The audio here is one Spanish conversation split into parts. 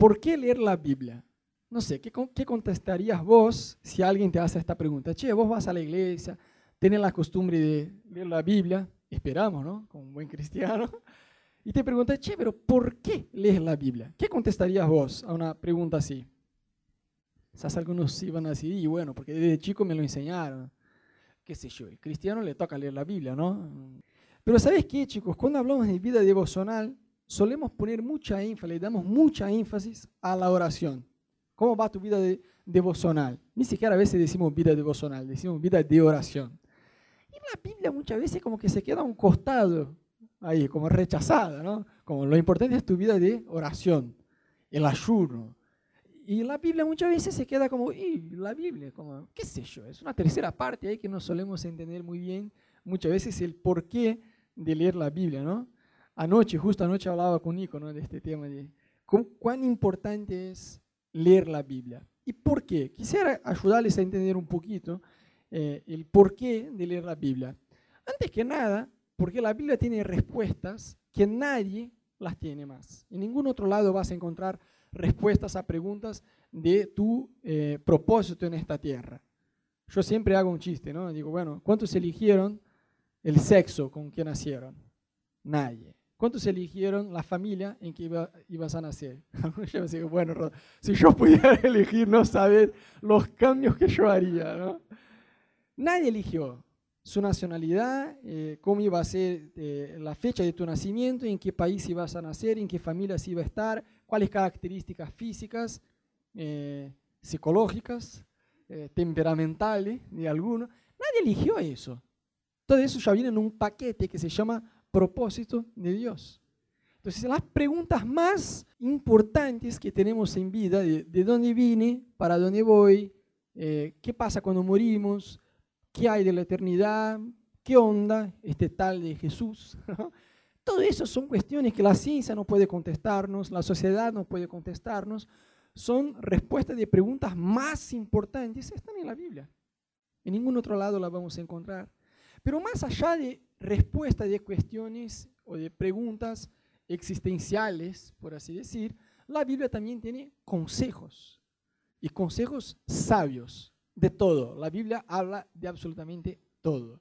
¿por qué leer la Biblia? No sé, ¿qué, ¿qué, contestarías vos si alguien te hace esta pregunta? Che, vos vas a la iglesia, tenés la costumbre de leer la Biblia, esperamos, ¿no? Como un buen cristiano. Y te pregunta, che, pero ¿por qué lees la Biblia? ¿Qué contestarías vos a una pregunta así? Quizás algunos iban a decir, y bueno, porque desde chico me lo enseñaron. ¿Qué sé yo? El cristiano le toca leer la Biblia, ¿no? Pero ¿sabes qué, chicos? Cuando hablamos de vida devocional, solemos poner mucha énfasis, le damos mucha énfasis a la oración. ¿Cómo va tu vida de, devocional? Ni siquiera a veces decimos vida devocional, decimos vida de oración. Y la Biblia muchas veces como que se queda a un costado, ahí, como rechazada, ¿no? Como lo importante es tu vida de oración, el ayuno. Y la Biblia muchas veces se queda como, y la Biblia, como, qué sé yo, es una tercera parte ahí que no solemos entender muy bien muchas veces el porqué de leer la Biblia, ¿no? Anoche, justo anoche hablaba con Nico, ¿no? De este tema de cuán importante es leer la Biblia. ¿Y por qué? Quisiera ayudarles a entender un poquito eh, el porqué de leer la Biblia. Antes que nada, porque la Biblia tiene respuestas que nadie las tiene más. En ningún otro lado vas a encontrar respuestas a preguntas de tu eh, propósito en esta tierra. Yo siempre hago un chiste, ¿no? Digo, bueno, ¿cuántos eligieron el sexo con que nacieron? Nadie. ¿Cuántos eligieron la familia en que ibas a nacer? yo digo, bueno, si yo pudiera elegir, no saber los cambios que yo haría, ¿no? Nadie eligió su nacionalidad, eh, cómo iba a ser eh, la fecha de tu nacimiento, en qué país ibas a nacer, en qué familia se iba a estar, cuáles características físicas, eh, psicológicas, temperamentales de alguno. Nadie eligió eso. Todo eso ya viene en un paquete que se llama propósito de Dios. Entonces, las preguntas más importantes que tenemos en vida, de, de dónde vine, para dónde voy, qué pasa cuando morimos, qué hay de la eternidad, qué onda este tal de Jesús. Todo eso son cuestiones que la ciencia no puede contestarnos, la sociedad no puede contestarnos, son respuestas de preguntas más importantes, están en la Biblia. En ningún otro lado las vamos a encontrar. Pero más allá de respuestas de cuestiones o de preguntas existenciales, por así decir, la Biblia también tiene consejos y consejos sabios de todo. La Biblia habla de absolutamente todo.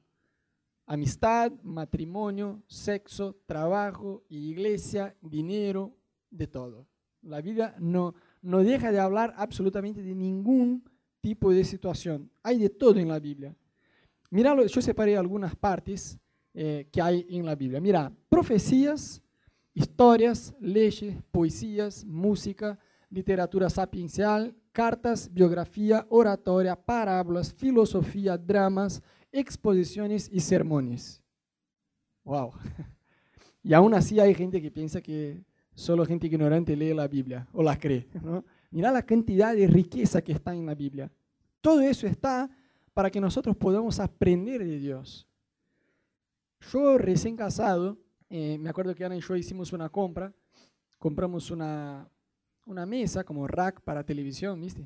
Amistad, matrimonio, sexo, trabajo, iglesia, dinero, de todo. La Biblia no, no deja de hablar absolutamente de ningún tipo de situación. Hay de todo en la Biblia. Mira, yo separé algunas partes eh, que hay en la Biblia. Mira, profecías, historias, leyes, poesías, música, literatura sapiencial, cartas, biografía, oratoria, parábolas, filosofía, dramas, exposiciones y sermones. Wow. Y aún así hay gente que piensa que solo gente ignorante lee la Biblia o la cree. ¿no? Mira la cantidad de riqueza que está en la Biblia. Todo eso está para que nosotros podamos aprender de Dios. Yo recién casado, eh, me acuerdo que Ana y yo hicimos una compra, compramos una, una mesa como rack para televisión, ¿viste?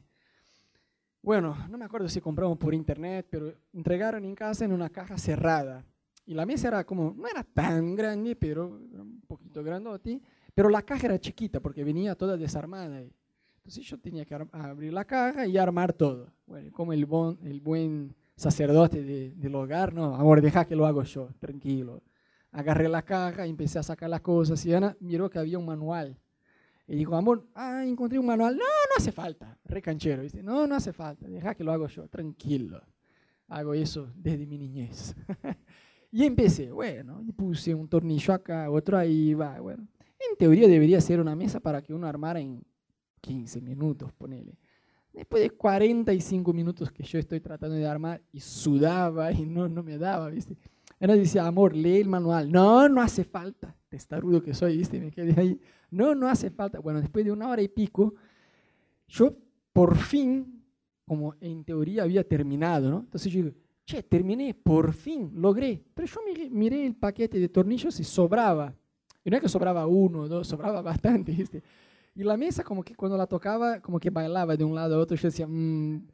Bueno, no me acuerdo si compramos por internet, pero entregaron en casa en una caja cerrada. Y la mesa era como, no era tan grande, pero un poquito grandote, pero la caja era chiquita porque venía toda desarmada. Entonces yo tenía que abrir la caja y armar todo. Bueno, como el, bon, el buen sacerdote del hogar, no, amor, deja que lo hago yo, tranquilo. Agarré la caja y empecé a sacar las cosas y Ana miró que había un manual y dijo, amor, ah, encontré un manual. No, no hace falta. Recanchero, ¿viste? No, no hace falta. Deja que lo hago yo, tranquilo. Hago eso desde mi niñez. y empecé, bueno, y puse un tornillo acá, otro ahí, va, bueno. En teoría debería ser una mesa para que uno armara en 15 minutos, ponele. Después de 45 minutos que yo estoy tratando de armar y sudaba y no, no me daba, ¿viste? Ana decía, amor, lee el manual. No, no hace falta. Testarudo que soy, ¿viste? Me quedé ahí. No, no hace falta. Bueno, después de una hora y pico, yo por fin, como en teoría había terminado, ¿no? Entonces yo digo, che, terminé, por fin, logré. Pero yo miré, el paquete de tornillos y sobraba. Y no es que sobraba uno, dos, sobraba bastante, ¿viste? Y la mesa como que cuando la tocaba, como que bailaba de un lado a otro. Yo decía, mmm.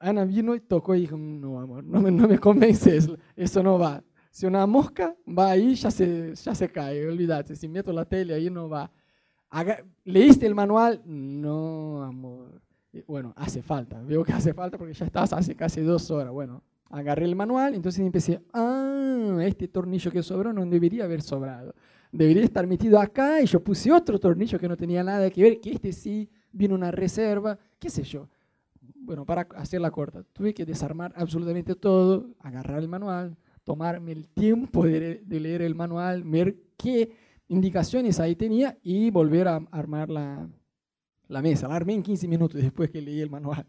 Ana vino y tocó y dijo, no, amor, no me, no me convences, eso no va. Si una mosca va ahí, ya se, ya se cae, olvídate. Si meto la tele ahí, no va. ¿Leíste el manual? No, amor. Bueno, hace falta. Veo que hace falta porque ya estás hace casi dos horas. Bueno, agarré el manual, entonces empecé, ah, este tornillo que sobró no debería haber sobrado. Debería estar metido acá y yo puse otro tornillo que no tenía nada que ver, que este sí vino una reserva, qué sé yo. Bueno, para hacer la corta, tuve que desarmar absolutamente todo, agarrar el manual, tomarme el tiempo de, leer el manual, ver qué indicaciones ahí tenía y volver a armar la, la mesa. La armé en 15 minutos después que leí el manual.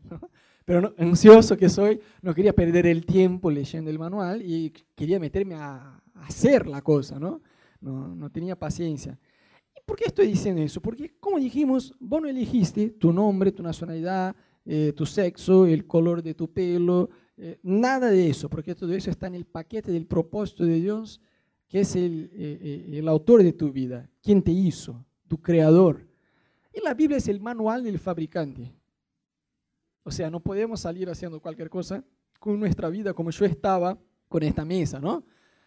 Pero ansioso que soy, no quería perder el tiempo leyendo el manual y quería meterme a, hacer la cosa, ¿no? ¿No? No tenía paciencia. ¿Y por qué estoy diciendo eso? Porque, como dijimos, vos no elegiste tu nombre, tu nacionalidad, eh, tu sexo, el color de tu pelo, eh, nada de eso, porque todo eso está en el paquete del propósito de Dios, que es el, eh, el autor de tu vida, quien te hizo, tu creador. Y la Biblia es el manual del fabricante. O sea, no podemos salir haciendo cualquier cosa con nuestra vida como yo estaba con esta mesa, ¿no?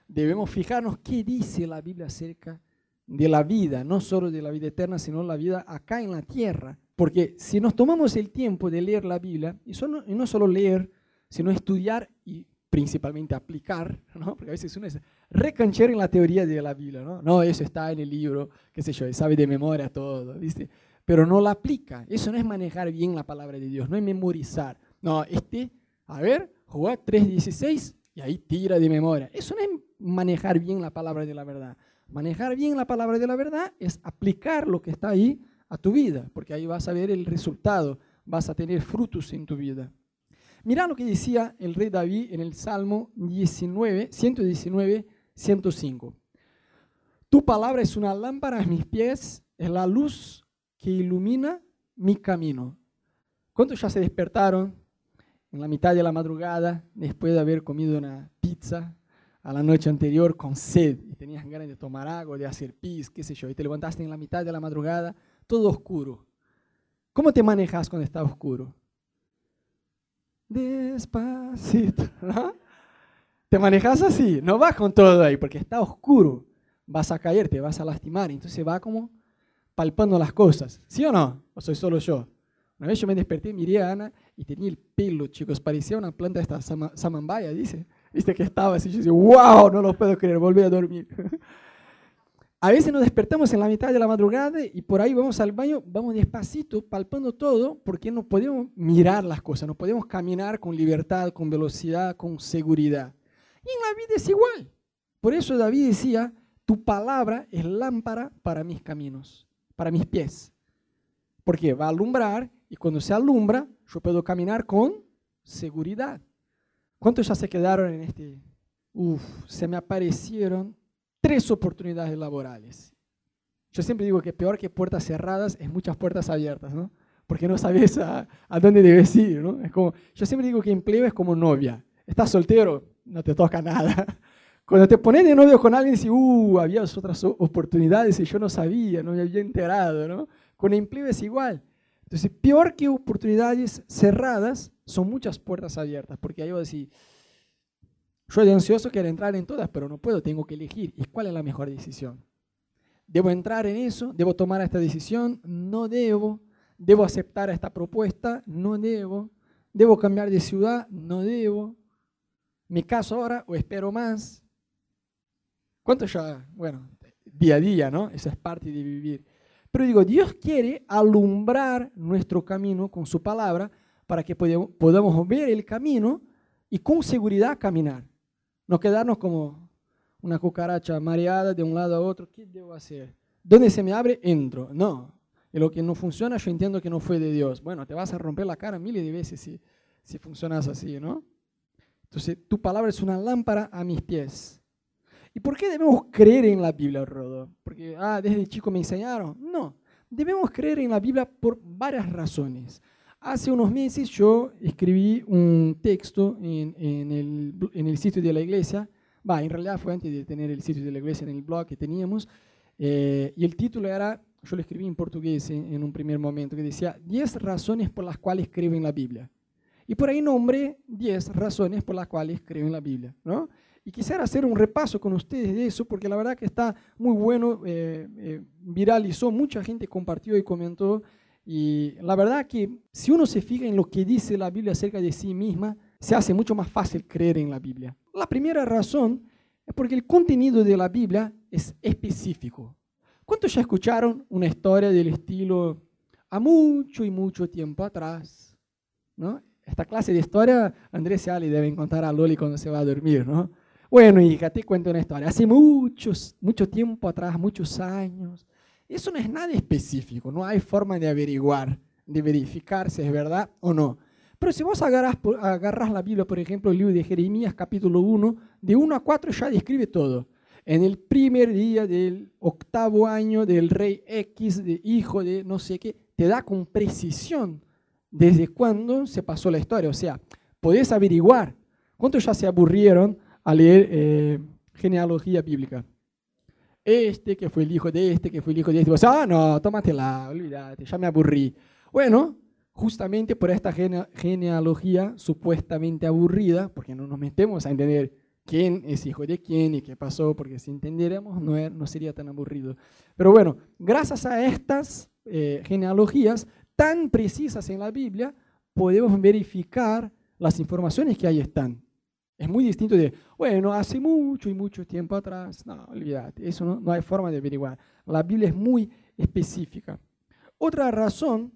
Debemos fijarnos qué dice la Biblia acerca de la vida, no solo de la vida eterna, sino la vida acá en la tierra. Porque si nos tomamos el tiempo de leer la Biblia, y, y no solo leer, sino estudiar y principalmente aplicar, ¿no? porque a veces uno es recanchero en la teoría de la Biblia, ¿no? no, eso está en el libro, qué sé yo, sabe de memoria todo, ¿viste? pero no la aplica. Eso no es manejar bien la palabra de Dios, no es memorizar. No, este, a ver, juega 3.16 y ahí tira de memoria. Eso no es manejar bien la palabra de la verdad. Manejar bien la palabra de la verdad es aplicar lo que está ahí a tu vida, porque ahí vas a ver el resultado, vas a tener frutos en tu vida. Mira lo que decía el rey David en el Salmo 19, 119, 105. Tu palabra es una lámpara a mis pies, es la luz que ilumina mi camino. ¿Cuántos ya se despertaron en la mitad de la madrugada después de haber comido una pizza a la noche anterior con sed y tenías ganas de tomar agua, de hacer pis, qué sé yo, y te levantaste en la mitad de la madrugada, todo oscuro? ¿Cómo te manejas cuando está oscuro? Despacito, ¿no? Te manejas así, no vas con todo ahí porque está oscuro, vas a caer, te vas a lastimar, entonces va como palpando las cosas. ¿Sí o no? ¿O soy solo yo? Una vez yo me desperté, miré a Ana y tenía el pelo, chicos, parecía una planta de esta samambaya, dice. Viste que estaba así, yo decía, wow, no lo puedo creer, volví a dormir. a veces nos despertamos en la mitad de la madrugada y por ahí vamos al baño, vamos despacito, palpando todo, porque no podemos mirar las cosas, no podemos caminar con libertad, con velocidad, con seguridad. Y en la vida es igual. Por eso David decía, tu palabra es lámpara para mis caminos para mis pies. Porque va a alumbrar y cuando se alumbra, yo puedo caminar con seguridad. ¿Cuántos ya se quedaron en este? Uf, se me aparecieron tres oportunidades laborales. Yo siempre digo que peor que puertas cerradas es muchas puertas abiertas, ¿no? Porque no sabes a, dónde debes ir, ¿no? Es como, yo siempre digo que empleo es como novia. Estás soltero, no te toca nada. Cuando te pones de novio con alguien, dices, uh, había otras oportunidades y yo no sabía, no me había enterado, ¿no? Con empleo es igual. Entonces, peor que oportunidades cerradas, son muchas puertas abiertas, porque ahí voy a decir, yo de ansioso quiero entrar en todas, pero no puedo, tengo que elegir. ¿Y cuál es la mejor decisión? ¿Debo entrar en eso? ¿Debo tomar esta decisión? No debo. ¿Debo aceptar esta propuesta? No debo. ¿Debo cambiar de ciudad? No debo. ¿Me caso ahora o espero más? ¿Cuánto ya? Bueno, día a día, ¿no? Esa es parte de vivir. Pero digo, Dios quiere alumbrar nuestro camino con su palabra para que podamos ver el camino y con seguridad caminar. No quedarnos como una cucaracha mareada de un lado a otro. ¿Qué debo hacer? ¿Dónde se me abre? Entro. No. Y lo que no funciona, yo entiendo que no fue de Dios. Bueno, te vas a romper la cara miles de veces si, si funcionas así, ¿no? Entonces, tu palabra es una lámpara a mis pies ¿Y por qué debemos creer en la Biblia, Rodo? Porque, ah, desde chico me enseñaron. No, debemos creer en la Biblia por varias razones. Hace unos meses yo escribí un texto en, el, en el, sitio de la iglesia. Va, en realidad fue antes de tener el sitio de la iglesia en el blog que teníamos. Eh, y el título era, yo lo escribí en portugués en, en un primer momento, que decía 10 razones por las cuales creo en la Biblia. Y por ahí nombré 10 razones por las cuales creo en la Biblia. ¿no? Y quisiera hacer un repaso con ustedes de eso, porque la verdad que está muy bueno, eh, eh, viralizó, mucha gente compartió y comentó. Y la verdad que si uno se fija en lo que dice la Biblia acerca de sí misma, se hace mucho más fácil creer en la Biblia. La primera razón es porque el contenido de la Biblia es específico. ¿Cuántos ya escucharon una historia del estilo a mucho y mucho tiempo atrás? ¿no? Esta clase de historia Andrés y Ali deben contar a Loli cuando se va a dormir, ¿no? Bueno, hija, te cuento una historia. Hace muchos, mucho tiempo atrás, muchos años. Eso no es nada específico, no hay forma de averiguar, de verificar si es verdad o no. Pero si vos agarras, agarras la Biblia, por ejemplo, el libro de Jeremías, capítulo 1, de 1 a 4 ya describe todo. En el primer día del octavo año del rey X, de hijo de no sé qué, te da con precisión desde cuándo se pasó la historia. O sea, podés averiguar. ¿Cuántos ya se aburrieron a leer eh, genealogía bíblica. Este que fue el hijo de este, que fue el hijo de este. Sea, ah, no, tómatela, olvídate, ya me aburrí. Bueno, justamente por esta genealogía supuestamente aburrida, porque no nos metemos a entender quién es hijo de quién y qué pasó, porque si entendiéramos no, no sería tan aburrido. Pero bueno, gracias a estas eh, genealogías tan precisas en la Biblia, podemos verificar las informaciones que ahí están. Es muy distinto de, bueno, hace mucho y mucho tiempo atrás. No, olvídate, eso no, no hay forma de averiguar. La Biblia es muy específica. Otra razón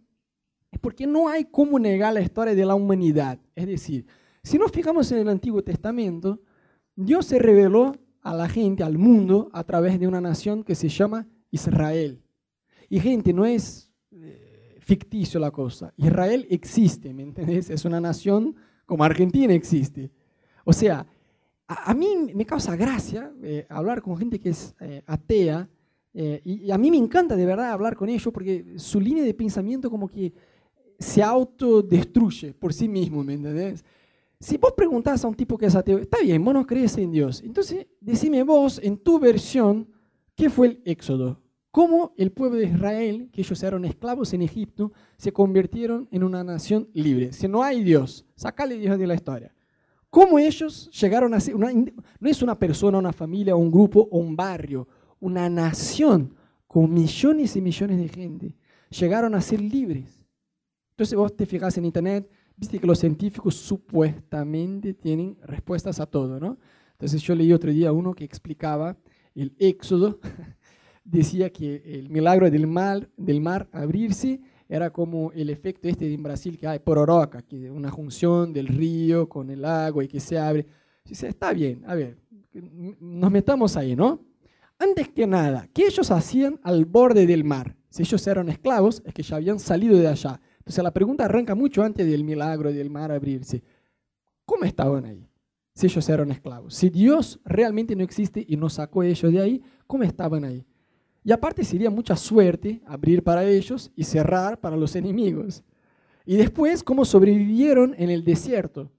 es porque no hay cómo negar la historia de la humanidad. Es decir, si nos fijamos en el Antiguo Testamento, Dios se reveló a la gente, al mundo, a través de una nación que se llama Israel. Y gente, no es eh, ficticio la cosa. Israel existe, ¿me entendés? Es una nación como Argentina existe. O sea, a, mí me causa gracia eh, hablar con gente que es eh, atea eh, y, a mí me encanta de verdad hablar con ellos porque su línea de pensamiento como que se autodestruye por sí mismo, ¿me entendés? Si vos preguntás a un tipo que es ateo, está bien, vos no crees en Dios, entonces decime vos en tu versión, ¿qué fue el éxodo? ¿Cómo el pueblo de Israel, que ellos eran esclavos en Egipto, se convirtieron en una nación libre? Si no hay Dios, sacale Dios de la historia. ¿Cómo ellos llegaron a ser, no es una persona, una familia, un grupo o un barrio, una nación con millones y millones de gente, llegaron a ser libres? Entonces vos te fijas en internet, viste que los científicos supuestamente tienen respuestas a todo, ¿no? Entonces yo leí otro día uno que explicaba el éxodo, decía que el milagro del mar, del mar abrirse era como el efecto este en Brasil que hay por Oroca, que una junción del río con el agua y que se abre. Dice, está bien, a ver, nos metamos ahí, ¿no? Antes que nada, ¿qué ellos hacían al borde del mar? Si ellos eran esclavos, es que ya habían salido de allá. Entonces la pregunta arranca mucho antes del milagro del mar abrirse. ¿Cómo estaban ahí? Si ellos eran esclavos. Si Dios realmente no existe y nos sacó ellos de ahí, ¿cómo estaban ahí? Y aparte sería mucha suerte abrir para ellos y cerrar para los enemigos. Y después, cómo sobrevivieron en el desierto.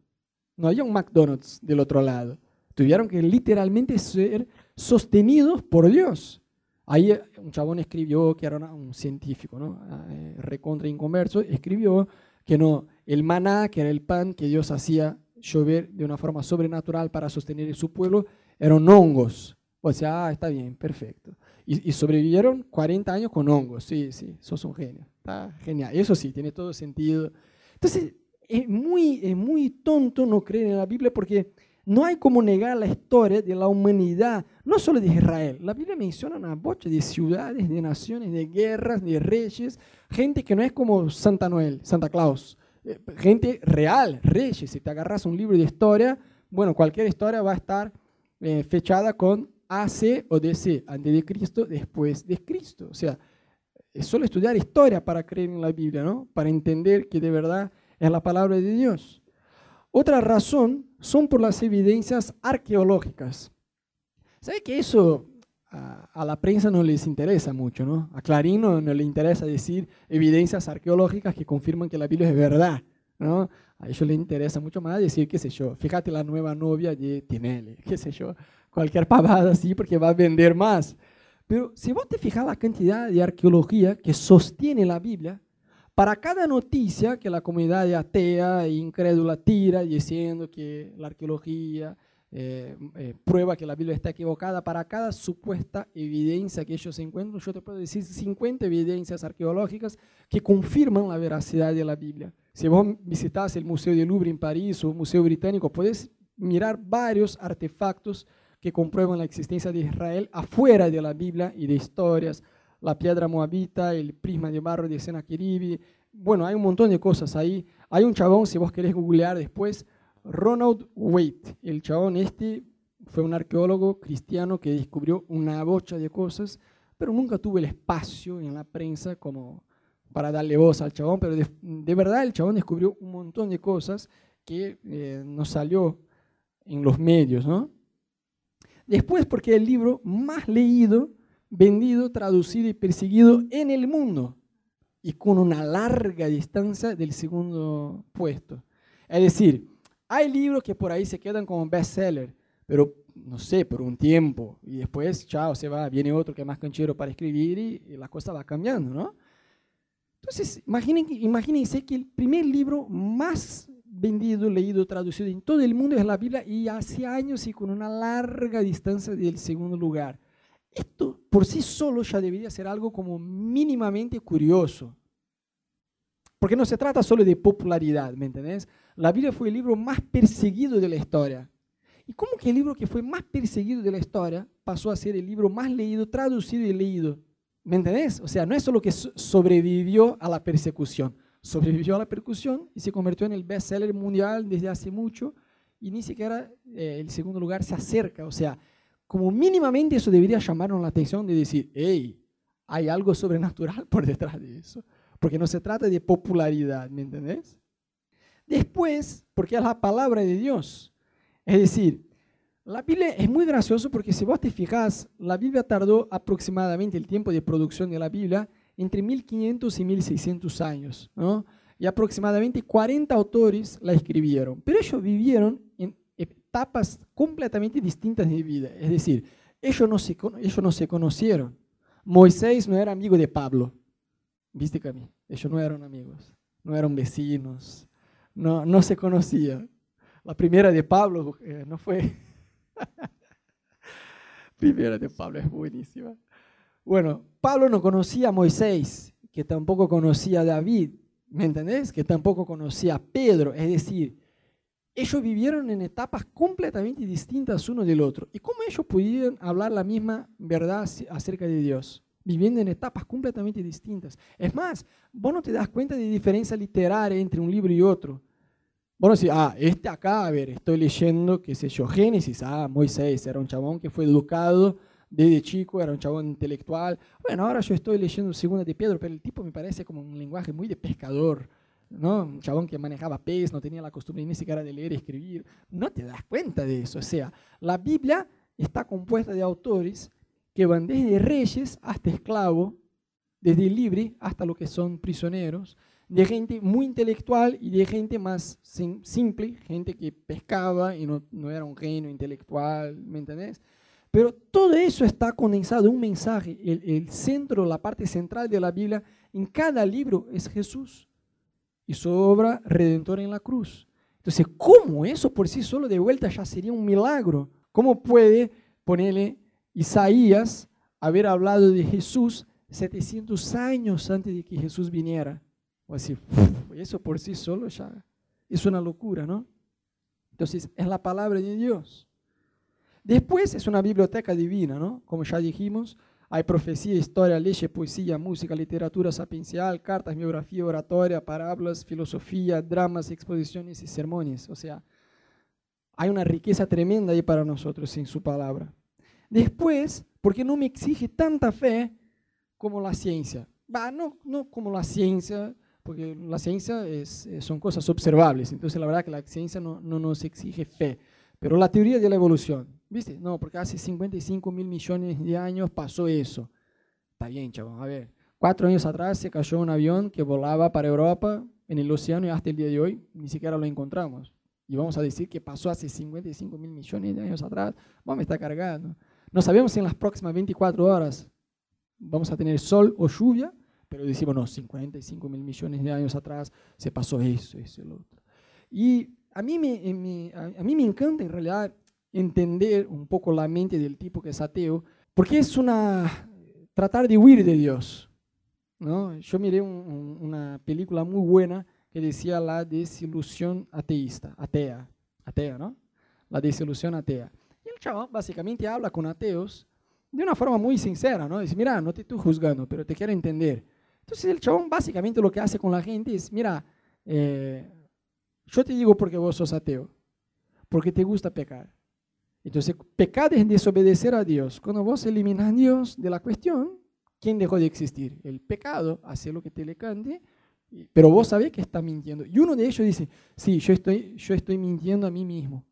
No había un McDonald's del otro lado. Tuvieron que literalmente ser sostenidos por Dios. Ahí eh, un chabón escribió, que era un científico, ¿no? Ah, eh, recontra inconverso, escribió que no, el maná, que era el pan que Dios hacía llover de una forma sobrenatural para sostener a su pueblo, eran hongos. O sea, ah, está bien, perfecto. Y, sobrevivieron 40 años con hongos. Sí, sí, sos un genio. Está genial. Eso sí, tiene todo sentido. Entonces, es muy, muy tonto no creer en la Biblia porque no hay como negar la historia de la humanidad, no solo de Israel. La Biblia menciona una bocha de ciudades, de naciones, de guerras, de reyes, gente que no es como Santa Noel, Santa Claus, eh, gente real, reyes. Si te agarras un libro de historia, bueno, cualquier historia va a estar eh, fechada con AC o DC, antes de Cristo, después de Cristo. O sea, es solo estudiar historia para creer en la Biblia, ¿no? Para entender que de verdad es la palabra de Dios. Otra razón son por las evidencias arqueológicas. ¿Sabe que eso a, la prensa no les interesa mucho, ¿no? A Clarín no, le interesa decir evidencias arqueológicas que confirman que la Biblia es verdad, ¿no? A ellos les interesa mucho más decir, qué sé yo, fíjate la nueva novia de Tinelli, qué sé yo, cualquier pavada así porque va a vender más. Pero si vos te fijas la cantidad de arqueología que sostiene la Biblia, para cada noticia que la comunidad atea e incrédula tira diciendo que la arqueología eh, eh, prueba que la Biblia está equivocada. Para cada supuesta evidencia que ellos encuentran, yo te puedo decir 50 evidencias arqueológicas que confirman la veracidad de la Biblia. Si vos visitas el Museo del Louvre en París o el Museo Británico, puedes mirar varios artefactos que comprueban la existencia de Israel afuera de la Biblia y de historias. La piedra moabita, el prisma de barro de Sennacherib. Bueno, hay un montón de cosas ahí. Hay un chabón, si vos querés googlear después, Ronald Waite, el chabón este fue un arqueólogo cristiano que descubrió una bocha de cosas, pero nunca tuvo el espacio en la prensa como para darle voz al chabón, pero de, verdad el chabón descubrió un montón de cosas que eh, no salió en los medios, ¿no? Después, porque el libro más leído, vendido, traducido y perseguido en el mundo, y con una larga distancia del segundo puesto. Es decir, hay libros que por ahí se quedan como bestseller, pero no sé, por un tiempo. Y después, chao, se va, viene otro que es más canchero para escribir y, la cosa va cambiando, ¿no? Entonces, imagínense que el primer libro más vendido, leído, traducido en todo el mundo es la Biblia y hace años y con una larga distancia del segundo lugar. Esto por sí solo ya debería ser algo como mínimamente curioso. Porque no se trata solo de popularidad, ¿me entendés? La Biblia fue el libro más perseguido de la historia. ¿Y cómo que el libro que fue más perseguido de la historia pasó a ser el libro más leído, traducido y leído? ¿Me entendés? O sea, no es solo que sobrevivió a la persecución, sobrevivió a la persecución y se convirtió en el bestseller mundial desde hace mucho y ni siquiera eh, el segundo lugar se acerca. O sea, como mínimamente eso debería llamarnos la atención de decir, hey, hay algo sobrenatural por detrás de eso. Porque no se trata de popularidad, ¿me entendés? Después, porque es la palabra de Dios. Es decir, la Biblia es muy gracioso porque si vos te fijas, la Biblia tardó aproximadamente el tiempo de producción de la Biblia entre 1500 y 1600 años, ¿no? Y aproximadamente 40 autores la escribieron, pero ellos vivieron en etapas completamente distintas de vida. Es decir, ellos no se, ellos no se conocieron. Moisés no era amigo de Pablo. ¿Viste, Cami? Ellos no eran amigos, no eran vecinos, no, no se conocía. La primera de Pablo eh, no fue. primera de Pablo es buenísima. Bueno, Pablo no conocía a Moisés, que tampoco conocía a David, ¿me entendés? Que tampoco conocía a Pedro. Es decir, ellos vivieron en etapas completamente distintas uno del otro. ¿Y cómo ellos pudieron hablar la misma verdad acerca de Dios? Viviendo en etapas completamente distintas. Es más, vos no te das cuenta de diferencia literaria entre un libro y otro. Vos no ah, este acá, a ver, estoy leyendo, qué sé yo, Génesis, ah, Moisés, era un chabón que fue educado desde chico, era un chabón intelectual. Bueno, ahora yo estoy leyendo Segunda de Pedro, pero el tipo me parece como un lenguaje muy de pescador, ¿no? Un chabón que manejaba pez, no tenía la costumbre ni siquiera de leer y escribir. No te das cuenta de eso. O sea, la Biblia está compuesta de autores que van desde reyes hasta esclavos, desde libre hasta lo que son prisioneros, de gente muy intelectual y de gente más simple, gente que pescaba y no, no era un genio intelectual, ¿me entendés? Pero todo eso está condensado en un mensaje. El, centro, la parte central de la Biblia, en cada libro es Jesús y su obra redentora en la cruz. Entonces, ¿cómo eso por sí solo de vuelta ya sería un milagro? ¿Cómo puede ponerle Isaías haber hablado de Jesús 700 años antes de que Jesús viniera. O así, eso por sí solo ya es una locura, ¿no? Entonces, es la palabra de Dios. Después es una biblioteca divina, ¿no? Como ya dijimos, hay profecía, historia, ley, poesía, música, literatura sapiencial, cartas, biografía, oratoria, parábolas, filosofía, dramas, exposiciones y sermones. O sea, hay una riqueza tremenda ahí para nosotros en su palabra. Después, porque no me exige tanta fe como la ciencia. no, no como la ciencia, porque la ciencia es, son cosas observables, entonces la verdad que la ciencia no nos exige fe. Pero la teoría de la evolución, ¿viste? No, porque hace 55 mil millones de años pasó eso. Está bien, chavos, a ver. Cuatro años atrás se cayó un avión que volaba para Europa en el océano y hasta el día de hoy ni siquiera lo encontramos. Y vamos a decir que pasó hace 55 mil millones de años atrás. Vamos a estar cargando. No sabemos si en las próximas 24 horas vamos a tener sol o lluvia, pero decimos, no, 55 mil millones de años atrás se pasó eso, eso y lo otro. Y a mí me, a mí me encanta en realidad entender un poco la mente del tipo que es ateo, porque es una tratar de huir de Dios. ¿no? Yo miré una película muy buena que decía la desilusión ateísta, atea, atea, ¿no? La desilusión atea. Y el chaval básicamente habla con ateos de una forma muy sincera, ¿no? Dice, mira, no te estoy juzgando, pero te quiero entender. Entonces el chabón básicamente lo que hace con la gente es, mira, eh, yo te digo porque vos sos ateo, porque te gusta pecar. Entonces, pecar es desobedecer a Dios. Cuando vos eliminas a Dios de la cuestión, ¿quién dejó de existir? El pecado, hace lo que te le cante, pero vos sabés que está mintiendo. Y uno de ellos dice, sí, yo estoy, yo estoy mintiendo a mí mismo.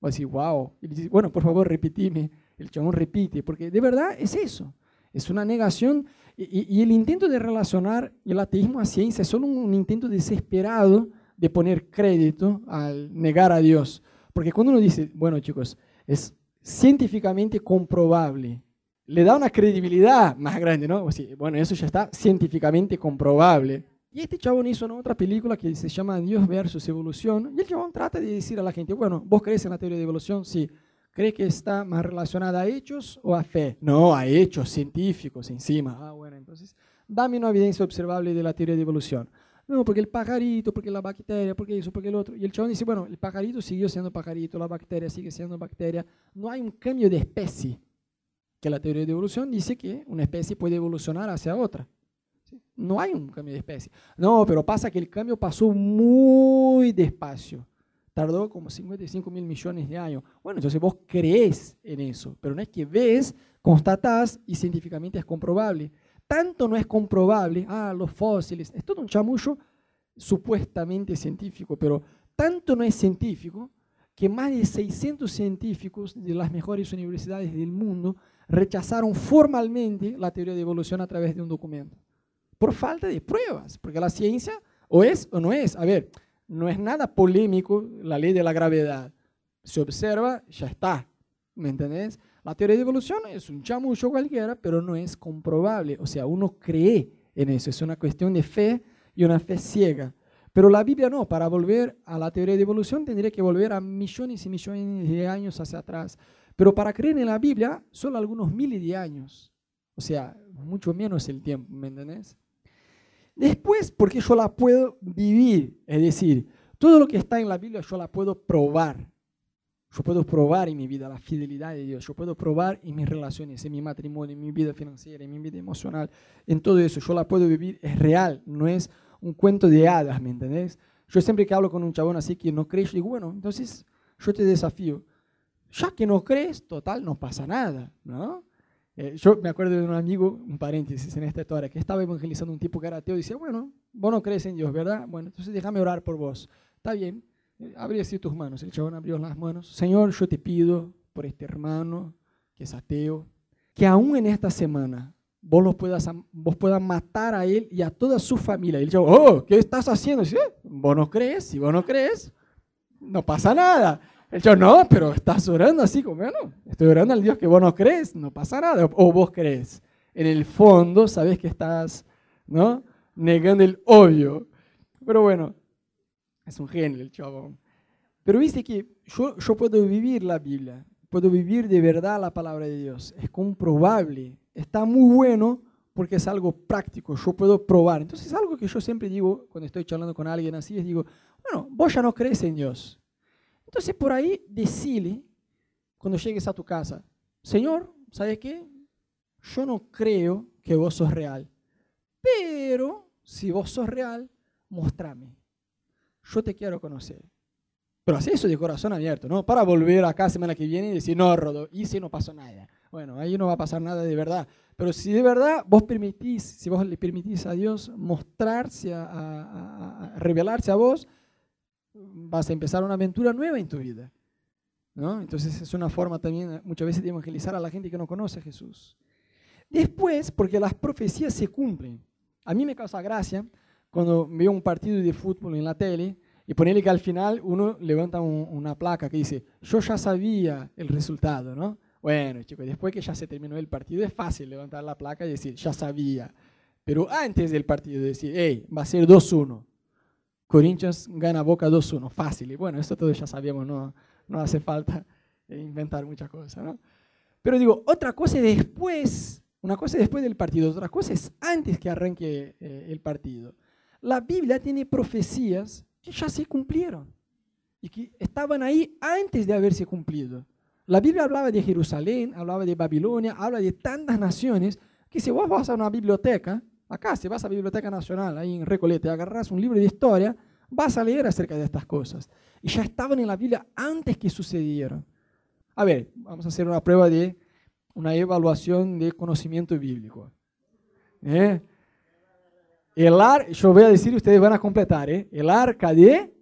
Vos decís, wow. Y dice, bueno, por favor, repetime. El chabón repite, porque de verdad es eso. Es una negación. Y, y el intento de relacionar el ateísmo a ciencia es solo un intento desesperado de poner crédito al negar a Dios. Porque cuando uno dice, bueno chicos, es científicamente comprobable, le da una credibilidad más grande, ¿no? bueno, eso ya está científicamente comprobable. Y este chabón hizo una otra película que se llama Dios versus evolución. Y el chabón trata de decir a la gente, bueno, ¿vos crees en la teoría de evolución? Sí. ¿Cree que está más relacionada a hechos o a fe? No, a hechos científicos encima. Ah, bueno, entonces dame una evidencia observable de la teoría de evolución. No, porque el pajarito, porque la bacteria, porque eso, porque el otro. Y el chabón dice, bueno, el pajarito siguió siendo pajarito, la bacteria sigue siendo bacteria. No hay un cambio de especie. Que la teoría de evolución dice que una especie puede evolucionar hacia otra. No hay un cambio de especie. No, pero pasa que el cambio pasó muy despacio. Tardó como 55 mil millones de años. Bueno, entonces vos crees en eso, pero no es que ves, constatás y científicamente es comprobable tanto no es comprobable, ah, los fósiles, es todo un chamullo supuestamente científico, pero tanto no es científico que más de 600 científicos de las mejores universidades del mundo rechazaron formalmente la teoría de evolución a través de un documento, por falta de pruebas, porque la ciencia o es o no es. A ver, no es nada polémico la ley de la gravedad. Se observa, ya está, ¿me entendés? La teoría de evolución es un chamucho cualquiera, pero no es comprobable. O sea, uno cree en eso. Es una cuestión de fe y una fe ciega. Pero la Biblia no. Para volver a la teoría de evolución tendría que volver a millones y millones de años hacia atrás. Pero para creer en la Biblia, solo algunos miles de años. O sea, mucho menos el tiempo, ¿me entendés? Después, porque yo la puedo vivir. Es decir, todo lo que está en la Biblia yo la puedo probar. Yo puedo probar en mi vida la fidelidad de Dios. Yo puedo probar en mis relaciones, en mi matrimonio, en mi vida financiera, en mi vida emocional. En todo eso, yo la puedo vivir. Es real, no es un cuento de hadas, ¿me entendés? Yo siempre que hablo con un chabón así que no crees, digo, bueno, entonces yo te desafío. Ya que no crees, total, no pasa nada, ¿no? Eh, yo me acuerdo de un amigo, un paréntesis en esta historia, que estaba evangelizando un tipo que era ateo y decía, bueno, vos no crees en Dios, ¿verdad? Bueno, entonces déjame orar por vos. Está bien, Abre así tus manos. El chabón abrió las manos. Señor, yo te pido por este hermano que es ateo, que aún en esta semana vos, lo puedas, vos puedas matar a él y a toda su familia. Y el chabón, oh, ¿qué estás haciendo? Dice, vos no crees, si vos no crees, no pasa nada. El chabón, no, pero estás orando así como, bueno, estoy orando al Dios que vos no crees, no pasa nada. O vos crees. En el fondo sabes que estás, ¿no? Negando el obvio. Pero bueno, es un genio el chabón. Pero viste que yo, yo puedo vivir la Biblia, puedo vivir de verdad la palabra de Dios. Es comprobable, está muy bueno porque es algo práctico, yo puedo probar. Entonces es algo que yo siempre digo cuando estoy charlando con alguien así, es digo, bueno, vos ya no crees en Dios. Entonces por ahí decile, cuando llegues a tu casa, Señor, ¿sabes qué? Yo no creo que vos sos real, pero si vos sos real, mostrame yo te quiero conocer. Pero así eso de corazón abierto, ¿no? Para volver acá semana que viene y decir, no, Rodo, si no pasó nada. Bueno, ahí no va a pasar nada de verdad. Pero si de verdad vos permitís, si vos le permitís a Dios mostrarse, a, revelarse a vos, vas a empezar una aventura nueva en tu vida. ¿no? Entonces es una forma también muchas veces de evangelizar a la gente que no conoce a Jesús. Después, porque las profecías se cumplen. A mí me causa gracia cuando veo un partido de fútbol en la tele y ponerle que al final uno levanta una placa que dice, yo ya sabía el resultado, ¿no? Bueno, chicos, después que ya se terminó el partido es fácil levantar la placa y decir, ya sabía. Pero antes del partido decir, hey, va a ser 2-1. Corinthians gana Boca 2-1, fácil. Y bueno, esto todos ya sabíamos, no, no hace falta inventar muchas cosas, ¿no? Pero digo, otra cosa es después, una cosa es después del partido, otra cosa es antes que arranque eh, el partido. La Biblia tiene profecías que ya se cumplieron y que estaban ahí antes de haberse cumplido. La Biblia hablaba de Jerusalén, hablaba de Babilonia, habla de tantas naciones que si vos vas a una biblioteca, acá si vas a la Biblioteca Nacional, ahí en Recoleta, agarras un libro de historia, vas a leer acerca de estas cosas. Y ya estaban en la Biblia antes que sucedieron. A ver, vamos a hacer una prueba de una evaluación de conocimiento bíblico. ¿Eh? El ar, yo voy a decir ustedes van a completar, ¿eh? El arca de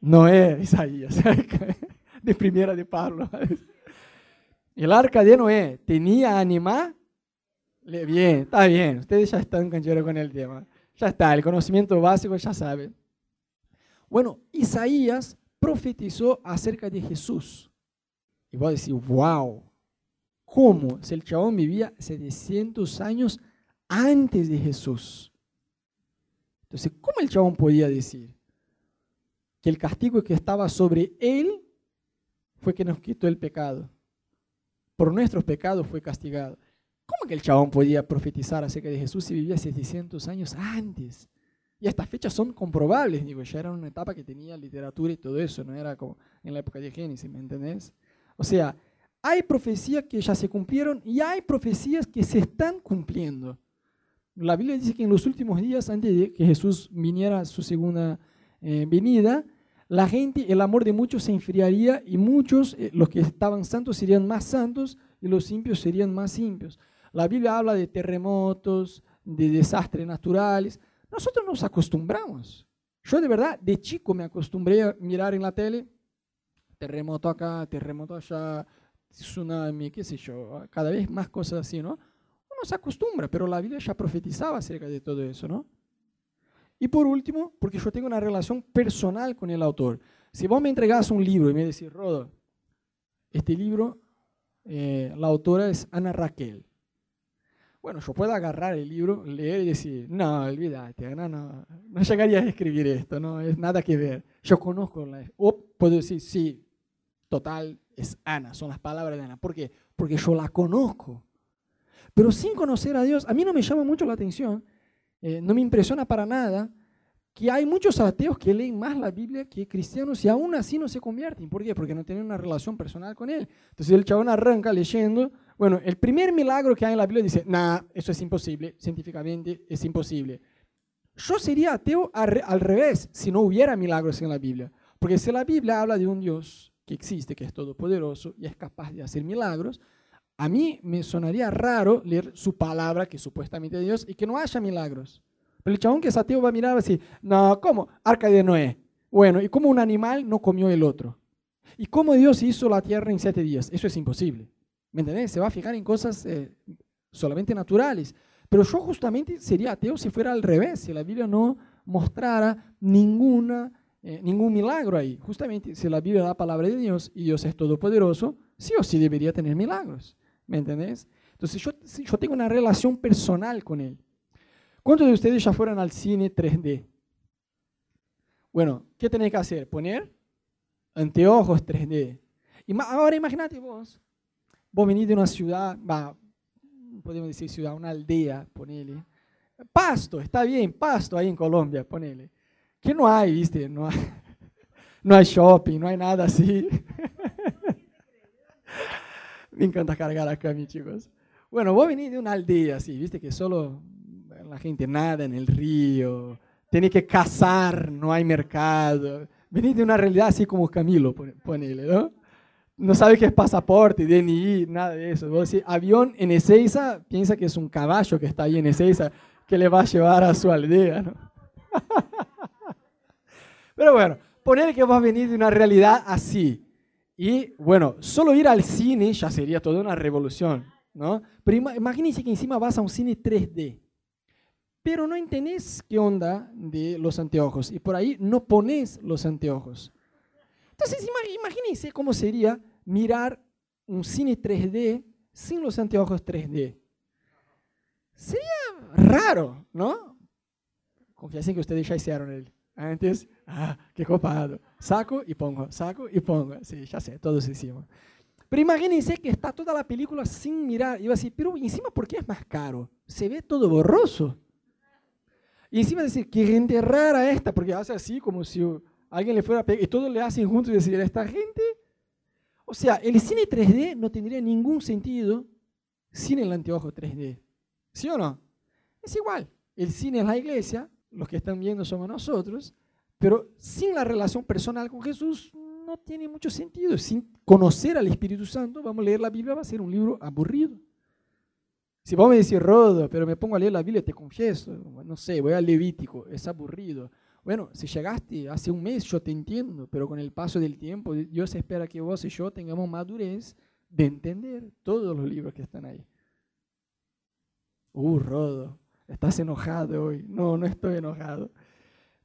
Noé, Isaías, de primera de Pablo. El arca de Noé tenía animal. Bien, está bien, ustedes ya están cancheros con el tema. Ya está, el conocimiento básico ya saben. Bueno, Isaías profetizó acerca de Jesús. Y voy a decir, wow, ¿cómo? Si el chabón vivía 700 años antes de Jesús. Entonces, ¿cómo el chabón podía decir que el castigo que estaba sobre él fue que nos quitó el pecado? Por nuestros pecados fue castigado. ¿Cómo que el chabón podía profetizar acerca de Jesús si vivía 700 años antes? Y estas fechas son comprobables, digo, ya era una etapa que tenía literatura y todo eso, no era como en la época de Génesis, ¿me entendés? O sea, hay profecías que ya se cumplieron y hay profecías que se están cumpliendo. La Biblia dice que en los últimos días, antes de que Jesús viniera a su segunda eh, venida, la gente, el amor de muchos se enfriaría y muchos, eh, los que estaban santos, serían más santos y los impios serían más impios. La Biblia habla de terremotos, de desastres naturales. Nosotros nos acostumbramos. Yo de verdad, de chico me acostumbré a mirar en la tele, terremoto acá, terremoto allá, tsunami, qué sé yo, cada vez más cosas así, ¿no? Uno se acostumbra, pero la Biblia ya profetizaba acerca de todo eso, ¿no? Y por último, porque yo tengo una relación personal con el autor. Si vos me entregás un libro y me decís, Rodo, este libro, eh, la autora es Ana Raquel. Bueno, yo puedo agarrar el libro, leer y decir, no, olvídate, no, no, no llegaría a escribir esto, no es nada que ver. Yo conozco la... O puedo decir, sí, total, es Ana, son las palabras de Ana. ¿Por qué? Porque yo la conozco. Pero sin conocer a Dios, a mí no me llama mucho la atención, eh, no me impresiona para nada que hay muchos ateos que leen más la Biblia que cristianos y aún así no se convierten. ¿Por qué? Porque no tienen una relación personal con Él. Entonces el chabón arranca leyendo. Bueno, el primer milagro que hay en la Biblia dice, nah, eso es imposible, científicamente es imposible. Yo sería ateo al revés si no hubiera milagros en la Biblia. Porque si la Biblia habla de un Dios que existe, que es todopoderoso y es capaz de hacer milagros, a mí me sonaría raro leer su palabra, que es supuestamente de Dios, y que no haya milagros. Pero el chabón que es ateo va a mirar así, no, ¿cómo? Arca de Noé. Bueno, ¿y cómo un animal no comió el otro? ¿Y cómo Dios hizo la tierra en siete días? Eso es imposible. ¿Me entendés? Se va a fijar en cosas eh, solamente naturales. Pero yo justamente sería ateo si fuera al revés, si la Biblia no mostrara ninguna, eh, ningún milagro ahí. Justamente si la Biblia da palabra de Dios y Dios es todopoderoso, sí o sí debería tener milagros. ¿Me entendés? Entonces yo, yo tengo una relación personal con Él. ¿Cuántos de ustedes ya fueron al cine 3D? Bueno, ¿qué tenés que hacer? Poner anteojos 3D. Y ahora imagínate vos, vos venís de una ciudad, va, podemos decir ciudad, una aldea, ponele. Pasto, está bien, pasto ahí en Colombia, ponele. Que no hay, viste, no hay, no hay shopping, no hay nada así. Me encanta cargar acá, mis chicos. Bueno, vos venís de una aldea así, viste, que solo la gente nada en el río, tiene que cazar, no hay mercado. Venís de una realidad así como Camilo, ponele, ¿no? No sabe qué es pasaporte, DNI, nada de eso. Vos decís, avión en Ezeiza, piensa que es un caballo que está ahí en Ezeiza, que le va a llevar a su aldea, ¿no? Pero bueno, ponele que vas a venir de una realidad así. Y bueno, solo ir al cine ya sería toda una revolución, ¿no? Pero imagínense que encima vas a un cine 3D pero no entendés qué onda de los anteojos y por ahí no pones los anteojos. Entonces imagínense cómo sería mirar un cine 3D sin los anteojos 3D. Sería raro, ¿no? Confíense en que ustedes ya hicieron el Antes, ah, qué copado. Saco y pongo, saco y pongo. Sí, ya sé, todos hicimos. Pero imagínense que está toda la película sin mirar. Y va a decir, pero encima, ¿por qué es más caro? Se ve todo borroso. Y encima decir, qué gente rara esta, porque hace así como si alguien le fuera a pegar, y todos le hacen juntos y decir, esta gente. O sea, el cine 3D no tendría ningún sentido sin el anteojo 3D. ¿Sí o no? Es igual. El cine es la iglesia, los que están viendo somos nosotros, pero sin la relación personal con Jesús no tiene mucho sentido. Sin conocer al Espíritu Santo, vamos a leer la Biblia, va a ser un libro aburrido. Si vos me decís, Rodo, pero me pongo a leer la Biblia, te confieso, no sé, voy al Levítico, es aburrido. Bueno, si llegaste hace un mes, yo te entiendo, pero con el paso del tiempo, Dios espera que vos y yo tengamos madurez de entender todos los libros que están ahí. Uh, Rodo, estás enojado hoy. No, no estoy enojado.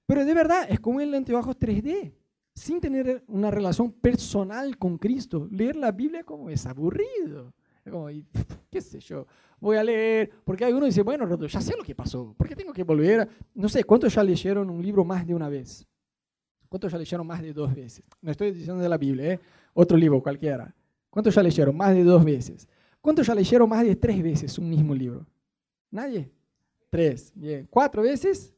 Pero de verdad, es como el anteojos 3D, sin tener una relación personal con Cristo. Leer la Biblia como es aburrido. Es como, qué sé yo, voy a leer, porque algunos dicen, bueno, ya sé lo que pasó, ¿por qué tengo que volver? No sé, ¿cuántos ya leyeron un libro más de una vez? ¿Cuántos ya leyeron más de dos veces? No estoy diciendo de la Biblia, ¿eh? otro libro cualquiera. ¿Cuántos ya leyeron más de dos veces? ¿Cuántos ya leyeron más de tres veces un mismo libro? ¿Nadie? Tres. Bien. ¿Cuatro veces?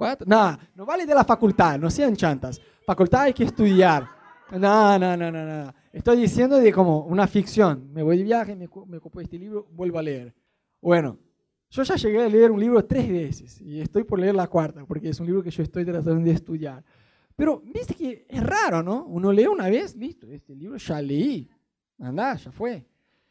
¿Cuatro? No, no vale de la facultad, no sean chantas. Facultad hay que estudiar. No, no, no, no, no. Estoy diciendo de como una ficción. Me voy de viaje, me, me ocupo este libro, vuelvo a leer. Bueno, yo ya llegué a leer un libro tres veces y estoy por leer la cuarta, porque es un libro que yo estoy tratando de estudiar. Pero viste que es raro, ¿no? Uno lee una vez, listo, este libro ya leí. Anda, ya fue.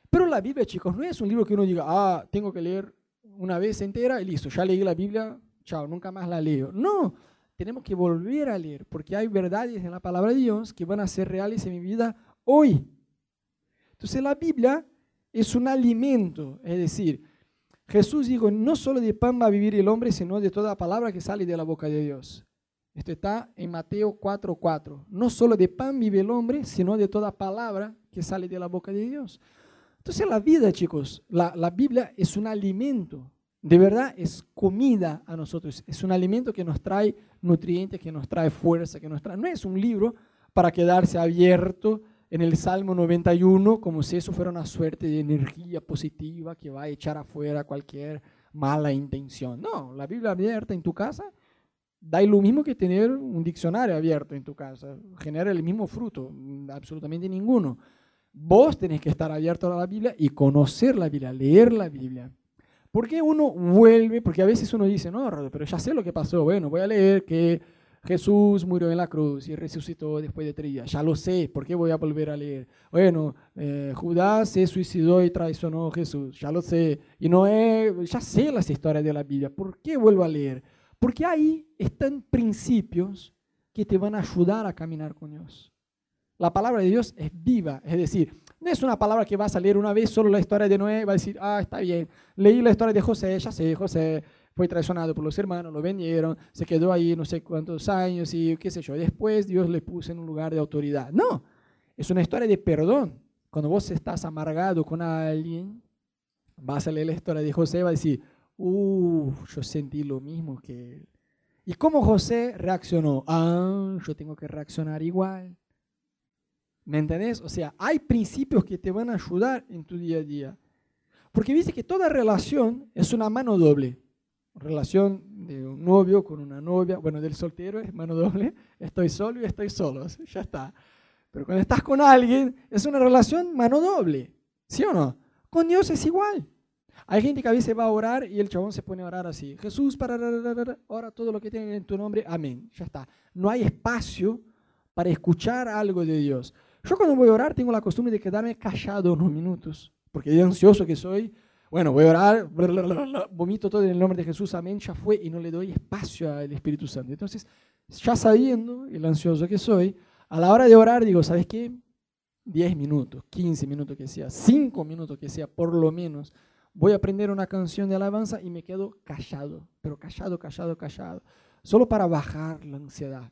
Pero la Biblia, chicos, no es un libro que uno diga, ah, tengo que leer una vez entera y listo, ya leí la Biblia, chao, nunca más la leo. No, tenemos que volver a leer, porque hay verdades en la palabra de Dios que van a ser reales en mi vida hoy. Entonces la Biblia es un alimento, es decir, Jesús dijo, no solo de pan va a vivir el hombre, sino de toda palabra que sale de la boca de Dios. Esto está en Mateo 4:4. No solo de pan vive el hombre, sino de toda palabra que sale de la boca de Dios. Entonces la vida, chicos, la, la, Biblia es un alimento, de verdad es comida a nosotros, es un alimento que nos trae nutrientes, que nos trae fuerza, que nos trae... No es un libro para quedarse abierto en el Salmo 91 como si eso fuera una suerte de energía positiva que va a echar afuera cualquier mala intención. No, la Biblia abierta en tu casa da lo mismo que tener un diccionario abierto en tu casa, genera el mismo fruto, absolutamente ninguno. Vos tenés que estar abierto a la Biblia y conocer la Biblia, leer la Biblia. ¿Por qué uno vuelve? Porque a veces uno dice, no, pero ya sé lo que pasó. Bueno, voy a leer que Jesús murió en la cruz y resucitó después de tres días. Ya lo sé, ¿por qué voy a volver a leer? Bueno, eh, Judas se suicidó y traicionó a Jesús. Ya lo sé. Y no es, ya sé las historias de la Biblia. ¿Por qué vuelvo a leer? Porque ahí están principios que te van a ayudar a caminar con Dios. La palabra de Dios es viva, es decir, no es una palabra que vas a leer una vez solo la historia de Noé, va a decir, ah, está bien, leí la historia de José, ya sé, José fue traicionado por los hermanos, lo vendieron, se quedó ahí no sé cuántos años y qué sé yo, después Dios le puso en un lugar de autoridad. No, es una historia de perdón. Cuando vos estás amargado con alguien, vas a leer la historia de José, va a decir, uh, yo sentí lo mismo que él. ¿Y cómo José reaccionó? Ah, yo tengo que reaccionar igual. ¿Me entendés? O sea, hay principios que te van a ayudar en tu día a día. Porque dice que toda relación es una mano doble. Relación de un novio con una novia, bueno, del soltero es mano doble. Estoy solo y estoy solo, ya está. Pero cuando estás con alguien, es una relación mano doble. ¿Sí o no? Con Dios es igual. Hay gente que a veces va a orar y el chabón se pone a orar así. Jesús, para, ora todo lo que tienen en tu nombre. Amén. Ya está. No hay espacio para escuchar algo de Dios. Yo cuando voy a orar tengo la costumbre de quedarme callado unos minutos, porque de ansioso que soy, bueno, voy a orar, vomito todo en el nombre de Jesús, amén, ya fue, y no le doy espacio al Espíritu Santo. Entonces, ya sabiendo el ansioso que soy, a la hora de orar digo, ¿sabes qué? 10 minutos, 15 minutos que sea, 5 minutos que sea, por lo menos, voy a aprender una canción de alabanza y me quedo callado, pero callado, callado, callado, solo para bajar la ansiedad.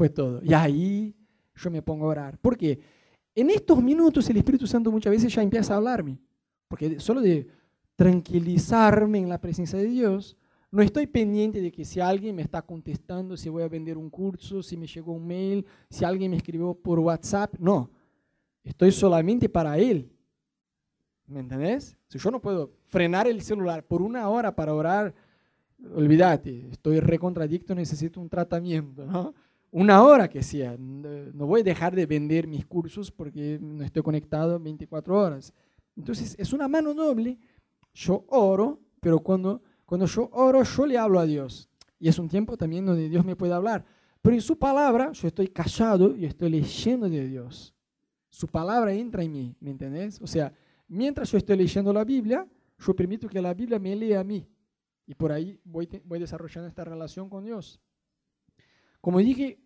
Fue todo. Y ahí yo me pongo a orar. ¿Por qué? En estos minutos el Espíritu Santo muchas veces ya empieza a hablarme. Porque solo de tranquilizarme en la presencia de Dios, No estoy pendiente de que si alguien me está contestando, si voy a vender un curso, si me llegó un mail, si alguien me escribió por WhatsApp. No, estoy solamente para Él. ¿Me entendés? Si yo no puedo frenar el celular por una hora para orar, olvídate, estoy recontradicto, necesito un tratamiento, ¿no? Una hora que sea. No voy a dejar de vender mis cursos porque no estoy conectado 24 horas. Entonces, es una mano doble. Yo oro, pero cuando, cuando yo oro, yo le hablo a Dios. Y es un tiempo también donde Dios me puede hablar. Pero en su palabra, yo estoy callado y estoy leyendo de Dios. Su palabra entra en mí, ¿me entendés? O sea, mientras yo estoy leyendo la Biblia, yo permito que la Biblia me lea a mí. Y por ahí voy, voy desarrollando esta relación con Dios. Como dije,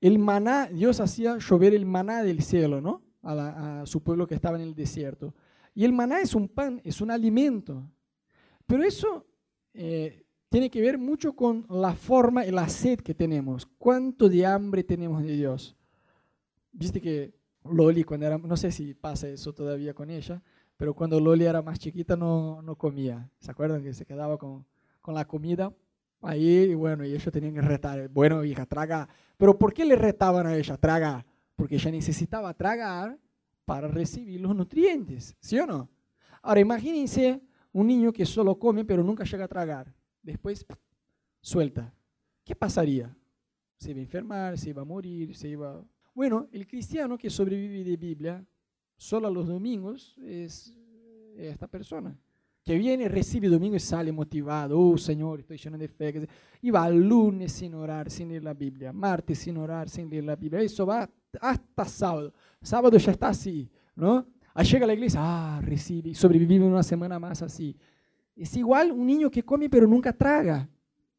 el maná, Dios hacía llover el maná del cielo, ¿no? A, su pueblo que estaba en el desierto. Y el maná es un pan, es un alimento. Pero eso eh, tiene que ver mucho con la forma y la sed que tenemos. ¿Cuánto de hambre tenemos de Dios? Viste que Loli, cuando era, no sé si pasa eso todavía con ella, pero cuando Loli era más chiquita no, no comía. ¿Se acuerdan que se quedaba con, con la comida? Ahí, bueno, y ellos tenían que retar. Bueno, hija, traga. Pero ¿por qué le retaban a ella? Traga. Porque ella necesitaba tragar para recibir los nutrientes, ¿sí o no? Ahora, imagínense un niño que solo come pero nunca llega a tragar. Después, suelta. ¿Qué pasaría? Se iba a enfermar, se iba a morir, se iba... Bueno, el cristiano que sobrevive de Biblia solo los domingos es esta persona que viene, recibe domingo y sale motivado. Oh Señor, estoy lleno de fe. Y va lunes sin orar, sin leer la Biblia. Martes sin orar, sin leer la Biblia. Eso va hasta sábado. Sábado ya está así, ¿no? Ahí llega a la iglesia, ah, recibe, sobrevive una semana más así. Es igual un niño que come pero nunca traga.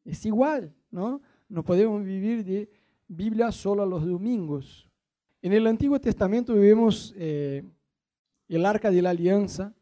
Es igual, ¿no? No podemos vivir de Biblia solo los domingos. En el Antiguo Testamento vemos eh, el arca de la alianza,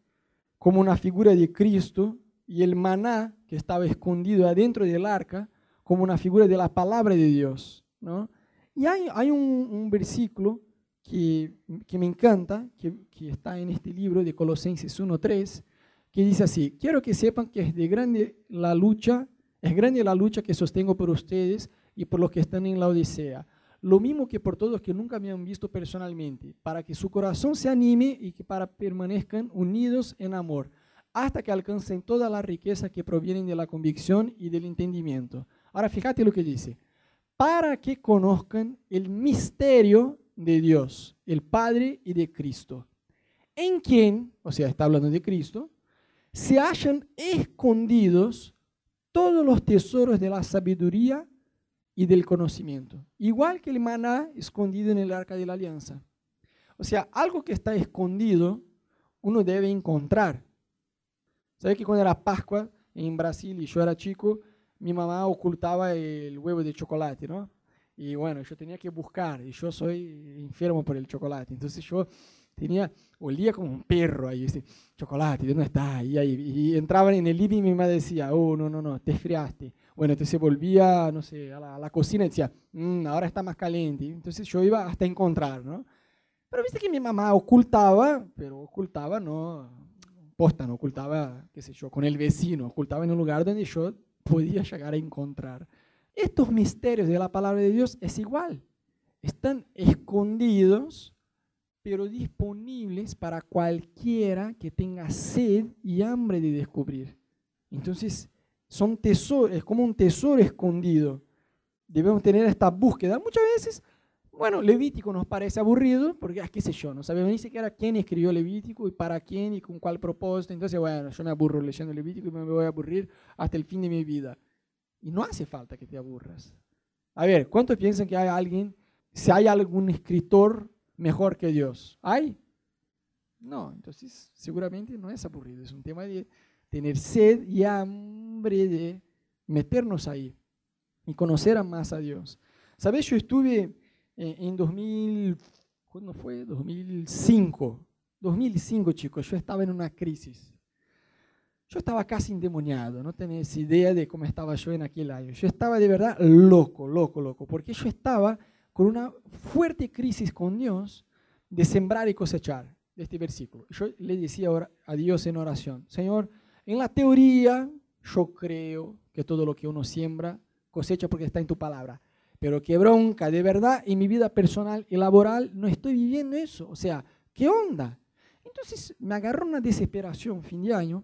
como una figura de Cristo y el maná que estaba escondido adentro del arca como una figura de la palabra de Dios. ¿no? Y hay, hay un, versículo que, que, me encanta, que, que, está en este libro de Colosenses 1.3, que dice así, quiero que sepan que es de grande la lucha, es grande la lucha que sostengo por ustedes y por los que están en la Odisea lo mismo que por todos que nunca me han visto personalmente, para que su corazón se anime y que para permanezcan unidos en amor, hasta que alcancen toda la riqueza que provienen de la convicción y del entendimiento. Ahora fíjate lo que dice, para que conozcan el misterio de Dios, el Padre y de Cristo, en quien, o sea, está hablando de Cristo, se hallan escondidos todos los tesoros de la sabiduría y del conocimiento. Igual que el maná escondido en el arca de la alianza. O sea, algo que está escondido, uno debe encontrar. ¿Sabes que cuando era Pascua en Brasil y yo era chico, mi mamá ocultaba el huevo de chocolate, ¿no? Y bueno, yo tenía que buscar, y yo soy enfermo por el chocolate. Entonces yo tenía, olía como un perro ahí, ese chocolate, ¿dónde está? Y, ahí, y en el living y mi mamá decía, oh, no, no, no, te enfriaste. Bueno, entonces volvía, no sé, a la, cocina y decía, mm, ahora está más caliente. Entonces yo iba hasta encontrar, ¿no? Pero viste que mi mamá ocultaba, pero ocultaba, no, posta, no ocultaba, qué sé yo, con el vecino, ocultaba en un lugar donde yo podía llegar a encontrar. Estos misterios de la palabra de Dios es igual. Están escondidos, pero disponibles para cualquiera que tenga sed y hambre de descubrir. Entonces, son tesoros, es como un tesoro escondido. Debemos tener esta búsqueda. Muchas veces, bueno, Levítico nos parece aburrido, porque, ah, qué sé yo, no sabemos ni siquiera quién escribió Levítico y para quién y con cuál propósito. Entonces, bueno, yo me aburro leyendo Levítico y me voy a aburrir hasta el fin de mi vida. Y no hace falta que te aburras. A ver, ¿cuántos piensan que hay alguien, si hay algún escritor mejor que Dios? ¿Hay? No, entonces seguramente no es aburrido, es un tema de tener sed y hambre de meternos ahí y conocer más a Dios. ¿Sabes? Yo estuve en 2000, ¿cuándo fue? 2005. 2005, chicos, yo estaba en una crisis. Yo estaba casi endemoniado, no tenés idea de cómo estaba yo en aquel año. Yo estaba de verdad loco, loco, loco, porque yo estaba con una fuerte crisis con Dios de sembrar y cosechar, de este versículo. Yo le decía a Dios en oración, Señor, en la teoría, yo creo que todo lo que uno siembra cosecha porque está en tu palabra. Pero qué bronca, de verdad, en mi vida personal y laboral no estoy viviendo eso. O sea, ¿qué onda? Entonces me agarró una desesperación fin de año.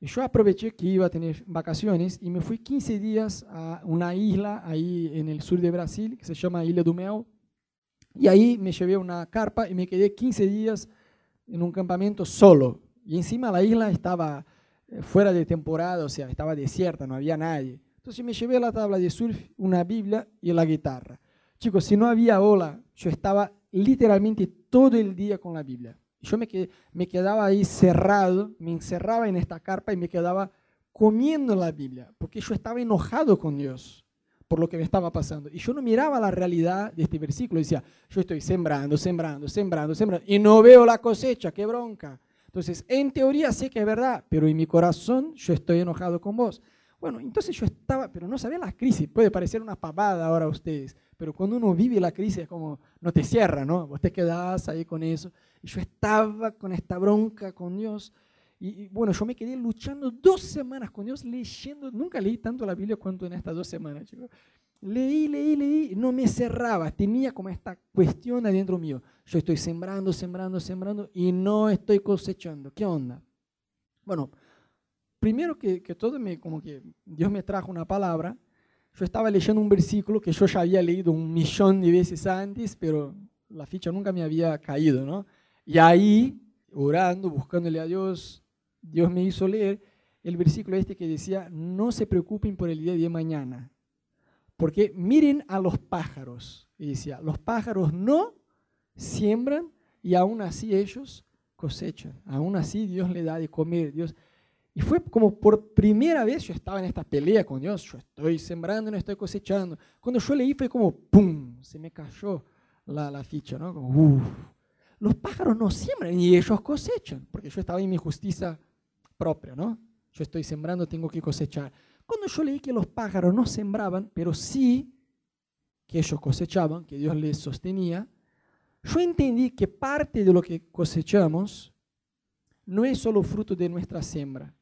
Y yo aproveché que iba a tener vacaciones y me fui 15 días a una isla ahí en el sur de Brasil que se llama Ilha do Mel. Y ahí me llevé una carpa y me quedé 15 días en un campamento solo. Y encima la isla estaba fuera de temporada, o sea, estaba desierta, no había nadie. Entonces me llevé la tabla de surf, una Biblia y la guitarra. Chicos, si no había ola, yo estaba literalmente todo el día con la Biblia. Yo me, me quedaba ahí cerrado, me encerraba en esta carpa y me quedaba comiendo la Biblia, porque yo estaba enojado con Dios por lo que me estaba pasando. Y yo no miraba la realidad de este versículo. Decía, yo estoy sembrando, sembrando, sembrando, sembrando, y no veo la cosecha, qué bronca. Entonces, en teoría sé que es verdad, pero en mi corazón yo estoy enojado con vos. Bueno, entonces yo estaba, pero no sabía la crisis, puede parecer una pavada ahora a ustedes, pero cuando uno vive la crisis es como, no te cierra, ¿no? Vos te quedás ahí con eso. Y yo estaba con esta bronca con Dios. Y, bueno, yo me quedé luchando dos semanas con Dios, leyendo, nunca leí tanto la Biblia cuanto en estas dos semanas, chicos. Leí, leí, leí, no me cerraba, tenía como esta cuestión adentro mío. Yo estoy sembrando, sembrando, sembrando y no estoy cosechando. ¿Qué onda? Bueno, primero que, todo, me, como que Dios me trajo una palabra. Yo estaba leyendo un versículo que yo ya había leído un millón de veces antes, pero la ficha nunca me había caído, ¿no? Y ahí, orando, buscándole a Dios, Dios me hizo leer el versículo este que decía, no se preocupen por el día de mañana, porque miren a los pájaros. Y decía, los pájaros no siembran y aún así ellos cosechan. Aún así Dios le da de comer. Dios, y fue como por primera vez yo estaba en esta pelea con Dios. Yo estoy sembrando no estoy cosechando. Cuando yo leí fue como, ¡pum! Se me cayó la, la ficha, ¿no? Como, Los pájaros no siembran y ellos cosechan, porque yo estaba en mi justicia propia, ¿no? Yo estoy sembrando, tengo que cosechar. Cuando yo leí que los pájaros no sembraban, pero sí que ellos cosechaban, que Dios les sostenía, yo entendí que parte de lo que cosechamos no es solo fruto de nuestra siembra,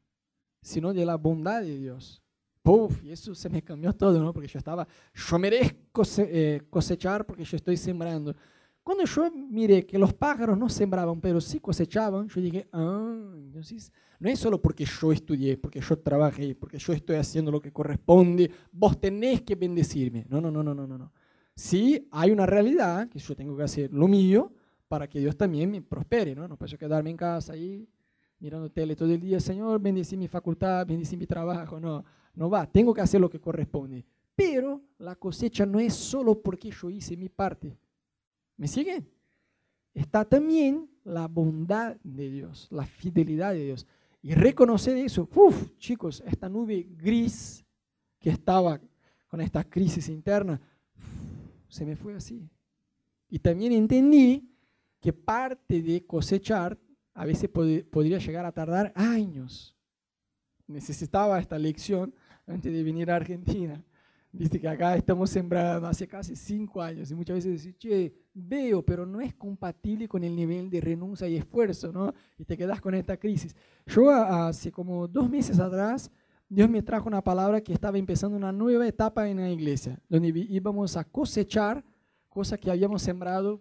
sino de la bondad de Dios. Puf, y eso se me cambió todo, ¿no? Porque yo estaba, yo merezco eh, cosechar porque yo estoy sembrando. Cuando yo miré que los pájaros no sembraban, pero sí cosechaban, yo dije, ah, entonces no es solo porque yo estudié, porque yo trabajé, porque yo estoy haciendo lo que corresponde, vos tenés que bendecirme. No, no, no, no, no, no. Sí, hay una realidad que yo tengo que hacer lo mío para que Dios también me prospere, ¿no? No puedo quedarme en casa ahí mirando tele todo el día, Señor, bendice mi facultad, bendice mi trabajo. No, no va, tengo que hacer lo que corresponde. Pero la cosecha no es solo porque yo hice mi parte. ¿Me siguen? Está también la bondad de Dios, la fidelidad de Dios. Y reconocer eso, uff, chicos, esta nube gris que estaba con esta crisis interna, se me fue así. Y también entendí que parte de cosechar a veces podría llegar a tardar años. Necesitaba esta lección antes de venir a Argentina. Viste que acá estamos sembrando hace casi cinco años y muchas veces decís, che, veo, pero no es compatible con el nivel de renuncia y esfuerzo, ¿no? Y te quedas con esta crisis. Yo hace como dos meses atrás, Dios me trajo una palabra que estaba empezando una nueva etapa en la iglesia, donde íbamos a cosechar cosas que habíamos sembrado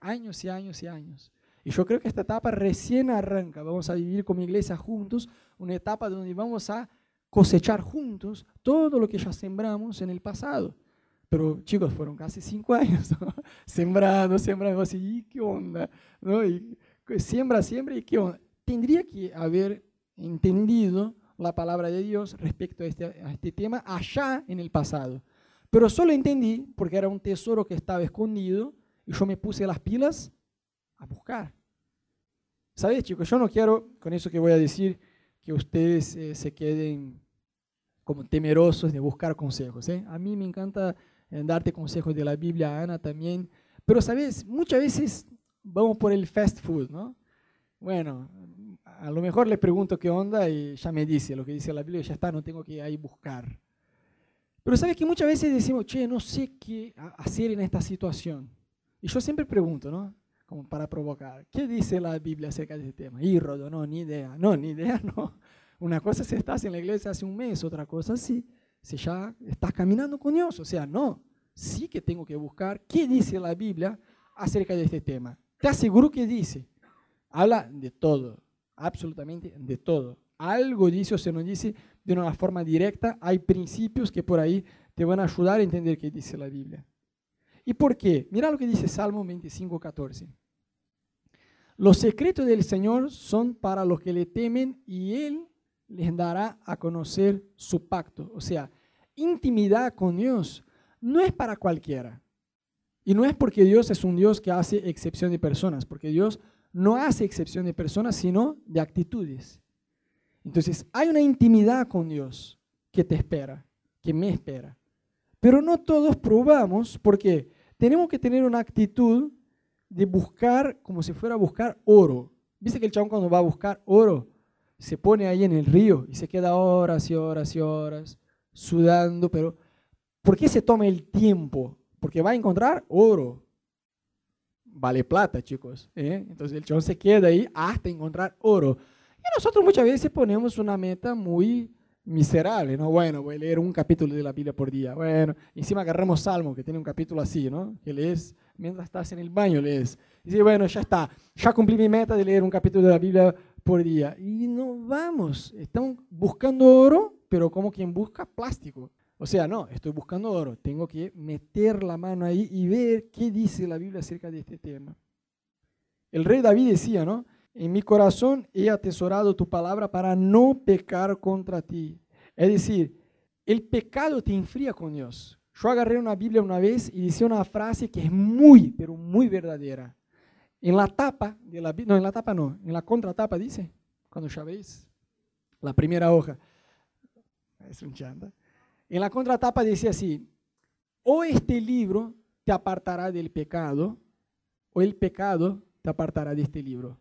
años y años y años. Y yo creo que esta etapa recién arranca. Vamos a vivir como iglesia juntos, una etapa donde vamos a cosechar juntos todo lo que ya sembramos en el pasado. Pero chicos, fueron casi cinco años sembrando, sembrando, así, ¿y qué onda? ¿No? Y siembra, siembra, ¿y qué onda? Tendría que haber entendido la palabra de Dios respecto a este, a este tema allá en el pasado. Pero solo entendí porque era un tesoro que estaba escondido y yo me puse las pilas a buscar. ¿Sabes, chicos? Yo no quiero, con eso que voy a decir, que ustedes eh, se queden como temerosos de buscar consejos. ¿eh? A mí me encanta eh, darte consejos de la Biblia, Ana también. Pero, ¿sabes? Muchas veces vamos por el fast food, ¿no? Bueno, a lo mejor le pregunto qué onda y ya me dice lo que dice la Biblia ya está, no tengo que ir ahí buscar. Pero sabes que muchas veces decimos, che, no sé qué hacer en esta situación. Y yo siempre pregunto, ¿no? como para provocar. ¿Qué dice la Biblia acerca de este tema? Hírodo, no, ni idea. No, ni idea, no. Una cosa si estás en la iglesia hace un mes, otra cosa si, si ya estás caminando con Dios. O sea, no, sí que tengo que buscar qué dice la Biblia acerca de este tema. Te aseguro que dice. Habla de todo, absolutamente de todo. Algo dice o se nos dice de una forma directa. Hay principios que por ahí te van a ayudar a entender qué dice la Biblia. ¿Y por qué? Mira lo que dice Salmo 25, 14. Los secretos del Señor son para los que le temen y Él les dará a conocer su pacto. O sea, intimidad con Dios no es para cualquiera. Y no es porque Dios es un Dios que hace excepción de personas, porque Dios no hace excepción de personas, sino de actitudes. Entonces, hay una intimidad con Dios que te espera, que me espera. Pero no todos probamos porque tenemos que tener una actitud de buscar como si fuera a buscar oro. ¿Viste que el chabón cuando va a buscar oro se pone ahí en el río y se queda horas y horas y horas sudando? Pero ¿por qué se toma el tiempo? Porque va a encontrar oro. Vale plata, chicos. ¿eh? Entonces el chabón se queda ahí hasta encontrar oro. Y nosotros muchas veces ponemos una meta muy miserable, ¿no? Bueno, voy a leer un capítulo de la Biblia por día. Bueno, encima agarramos Salmo, que tiene un capítulo así, ¿no? Que lees mientras estás en el baño, lees. Y dices, bueno, ya está, ya cumplí mi meta de leer un capítulo de la Biblia por día. Y no vamos, estamos buscando oro, pero como quien busca plástico. O sea, no, estoy buscando oro, tengo que meter la mano ahí y ver qué dice la Biblia acerca de este tema. El rey David decía, ¿no? En mi corazón he atesorado tu palabra para no pecar contra ti. Es decir, el pecado te enfría con Dios. Yo agarré una Biblia una vez y decía una frase que es muy, pero muy verdadera. En la tapa de la no, en la tapa no, en la contratapa dice, cuando ya veis, la primera hoja. Es un chanda. En la contratapa decía así, o este libro te apartará del pecado, o el pecado te apartará de este libro.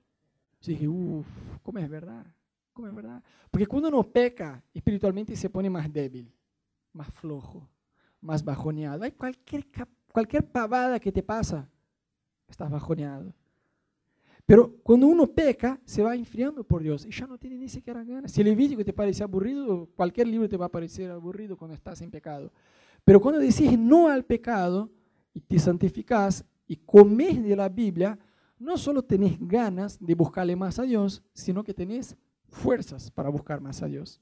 Yo dije, uff, ¿cómo es verdad? ¿Cómo es verdad? Porque cuando uno peca, espiritualmente se pone más débil, más flojo, más bajoneado. Hay cualquier, cualquier pavada que te pasa, estás bajoneado. Pero cuando uno peca, se va enfriando por Dios y ya no tiene ni siquiera ganas. Si el Levítico te parece aburrido, cualquier libro te va a parecer aburrido cuando estás en pecado. Pero cuando decís no al pecado y te santificás y comes de la Biblia, no solo tenés ganas de buscarle más a Dios, sino que tenés fuerzas para buscar más a Dios.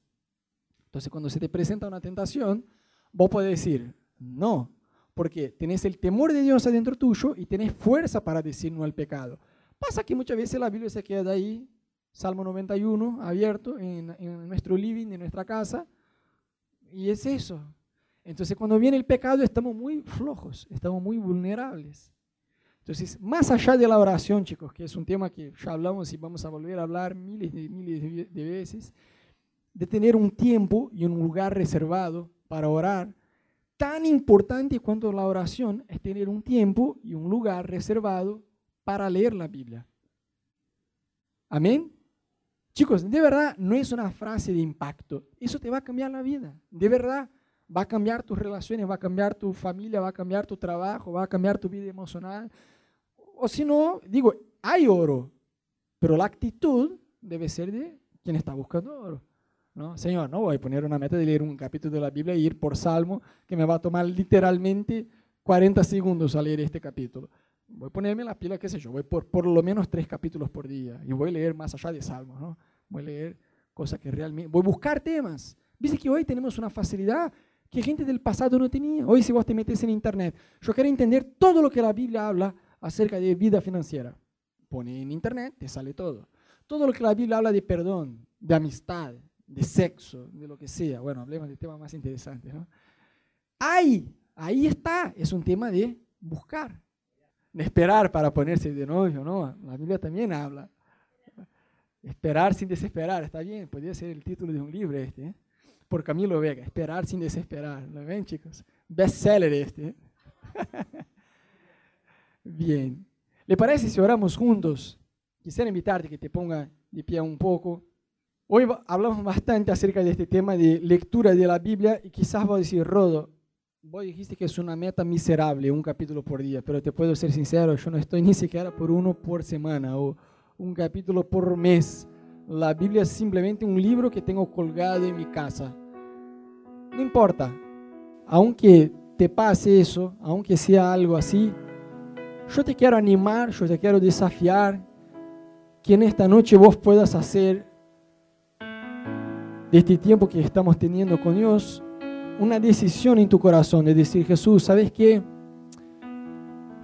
Entonces, cuando se te presenta una tentación, vos podés decir, no, porque tenés el temor de Dios adentro tuyo y tenés fuerza para decir no al pecado. Pasa que muchas veces la Biblia se queda ahí, Salmo 91, abierto en, en nuestro living, en nuestra casa, y es eso. Entonces, cuando viene el pecado, estamos muy flojos, estamos muy vulnerables. Entonces, más allá de la oración, chicos, que es un tema que ya hablamos y vamos a volver a hablar miles y miles de veces, de tener un tiempo y un lugar reservado para orar, tan importante cuanto la oración es tener un tiempo y un lugar reservado para leer la Biblia. Amén. Chicos, de verdad no es una frase de impacto. Eso te va a cambiar la vida. De verdad va a cambiar tus relaciones, va a cambiar tu familia, va a cambiar tu trabajo, va a cambiar tu vida emocional, o si no, digo, hay oro, pero la actitud debe ser de quien está buscando oro. ¿no? Señor, no voy a poner una meta de leer un capítulo de la Biblia e ir por salmo, que me va a tomar literalmente 40 segundos a leer este capítulo. Voy a ponerme la pila, qué sé yo, voy por por lo menos tres capítulos por día y voy a leer más allá de salmos, ¿no? Voy a leer cosas que realmente... Voy a buscar temas. Viste que hoy tenemos una facilidad que gente del pasado no tenía. Hoy si vos te metes en internet, yo quiero entender todo lo que la Biblia habla, acerca de vida financiera. Pone en internet, te sale todo. Todo lo que la Biblia habla de perdón, de amistad, de sexo, de lo que sea. Bueno, hablemos de temas más interesantes. ¿no? Ahí, ahí está. Es un tema de buscar, esperar para ponerse de novio. ¿no? La Biblia también habla. Esperar sin desesperar, está bien, podría ser el título de un libro este, ¿eh? por Camilo Vega, Esperar sin desesperar. ¿Lo ven, chicos? Bestseller este. ¿eh? Bien. ¿Le parece si oramos juntos? Quisiera invitarte que te ponga de pie un poco. Hoy hablamos bastante acerca de este tema de lectura de la Biblia y quizás voy a decir, Rodo, vos dijiste que es una meta miserable, un capítulo por día, pero te puedo ser sincero, yo no estoy ni siquiera por uno por semana o un capítulo por mes. la Biblia es simplemente un libro que tengo colgado en mi casa. No importa, aunque te pase eso, aunque sea algo así, yo te quiero animar, yo te quiero desafiar que en esta noche vos puedas hacer de este tiempo que estamos teniendo con Dios una decisión en tu corazón de decir, Jesús, ¿sabes qué?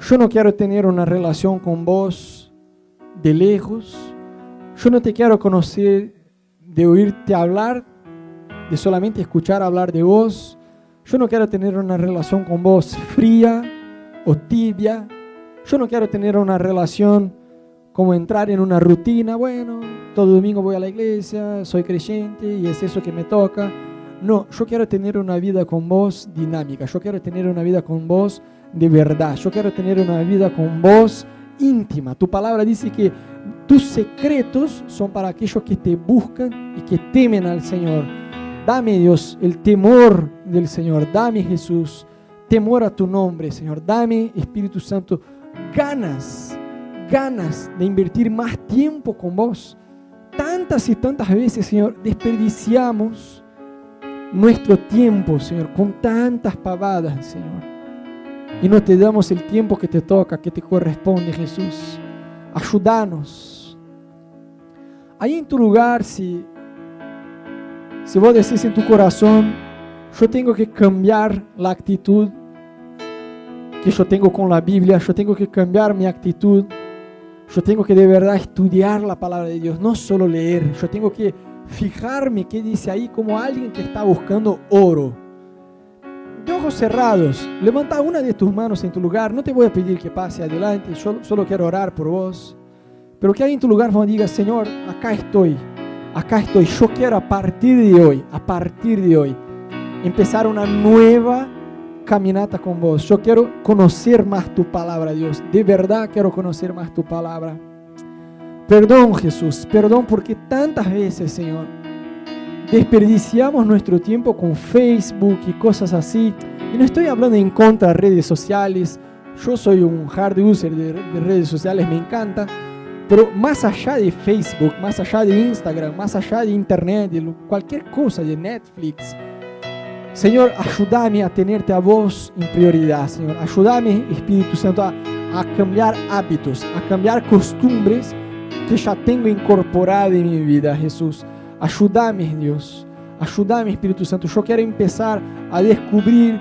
Yo no quiero tener una relación con vos de lejos. Yo no te quiero conocer de oírte hablar, de solamente escuchar hablar de vos. Yo no quiero tener una relación con vos fría o tibia. Yo no quiero tener una relación como entrar en una rutina. Bueno, todo domingo voy a la iglesia, soy creyente y es eso que me toca. No, yo quiero tener una vida con vos dinámica. Yo quiero tener una vida con vos de verdad. Yo quiero tener una vida con vos íntima. Tu palabra dice que tus secretos son para aquellos que te buscan y que temen al Señor. Dame Dios el temor del Señor. Dame Jesús temor a tu nombre, Señor. Dame Espíritu Santo ganas, ganas de invertir más tiempo con vos. Tantas y tantas veces, Señor, desperdiciamos nuestro tiempo, Señor, con tantas pavadas, Señor y no te damos el tiempo que te toca, que te corresponde, Jesús. Ayúdanos. Ahí en tu lugar, si, si vos decís en tu corazón, yo tengo que cambiar la actitud que yo tengo con la Biblia, yo tengo que cambiar mi actitud, yo tengo que de verdad estudiar la palabra de Dios, no solo leer, yo tengo que fijarme qué dice ahí como alguien que está buscando oro de ojos cerrados, levanta una de tus manos en tu lugar. No te voy a pedir que pase adelante, solo quiero orar por vos. Pero que ahí en tu lugar vos diga, Señor, acá estoy, acá estoy. Yo quiero a partir de hoy, a partir de hoy, empezar una nueva caminata con vos. Yo quiero conocer más tu palabra, Dios. De verdad quiero conocer más tu palabra. Perdón, Jesús, perdón porque tantas veces, Señor, desperdiciamos nuestro tiempo con Facebook y cosas así. Y no estoy hablando en contra de redes sociales. Yo soy un hard user de, redes sociales, me encanta. Pero más allá de Facebook, más allá de Instagram, más allá de Internet, de cualquier cosa, de Netflix, Señor, ayúdame a tenerte a vos en prioridad, Señor. Ayúdame, Espíritu Santo, a, a cambiar hábitos, a cambiar costumbres que ya tengo incorporadas en mi vida, Jesús. Ayúdame, Dios. Ayúdame, Espíritu Santo. Yo quiero empezar a descubrir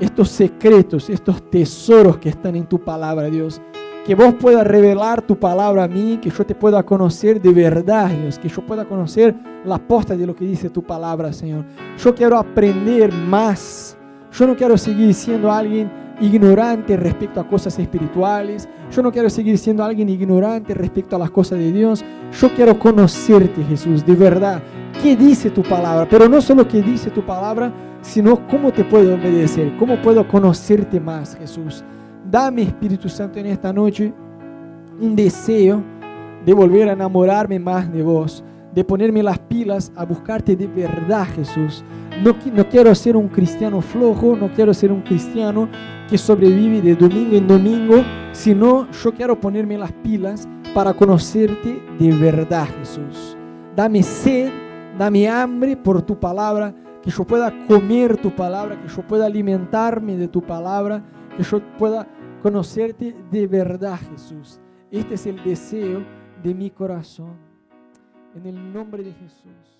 estos secretos, estos tesoros que están en tu palabra, Dios. Que vos puedas revelar tu palabra a mí, que yo te pueda conocer de verdad, Dios. Que yo pueda conocer la posta de lo que dice tu palabra, Señor. Yo quiero aprender más. Yo no quiero seguir siendo alguien ignorante respecto a cosas espirituales. Yo no quiero seguir siendo alguien ignorante respecto a las cosas de Dios. Yo quiero conocerte, Jesús, de verdad. ¿Qué dice tu palabra? Pero no solo qué dice tu palabra, sino cómo te puedo obedecer, cómo puedo conocerte más, Jesús. Dame, Espíritu Santo, en esta noche un deseo de volver a enamorarme más de vos, de ponerme las pilas a buscarte de verdad, Jesús. No, quiero ser un cristiano flojo, no quiero ser un cristiano que sobrevive de domingo en domingo, sino yo quiero ponerme las pilas para conocerte de verdad, Jesús. Dame sed, dame hambre por tu palabra, que yo pueda comer tu palabra, que yo pueda alimentarme de tu palabra, que yo pueda conocerte de verdad, Jesús. Este es el deseo de mi corazón. En el nombre de Jesús.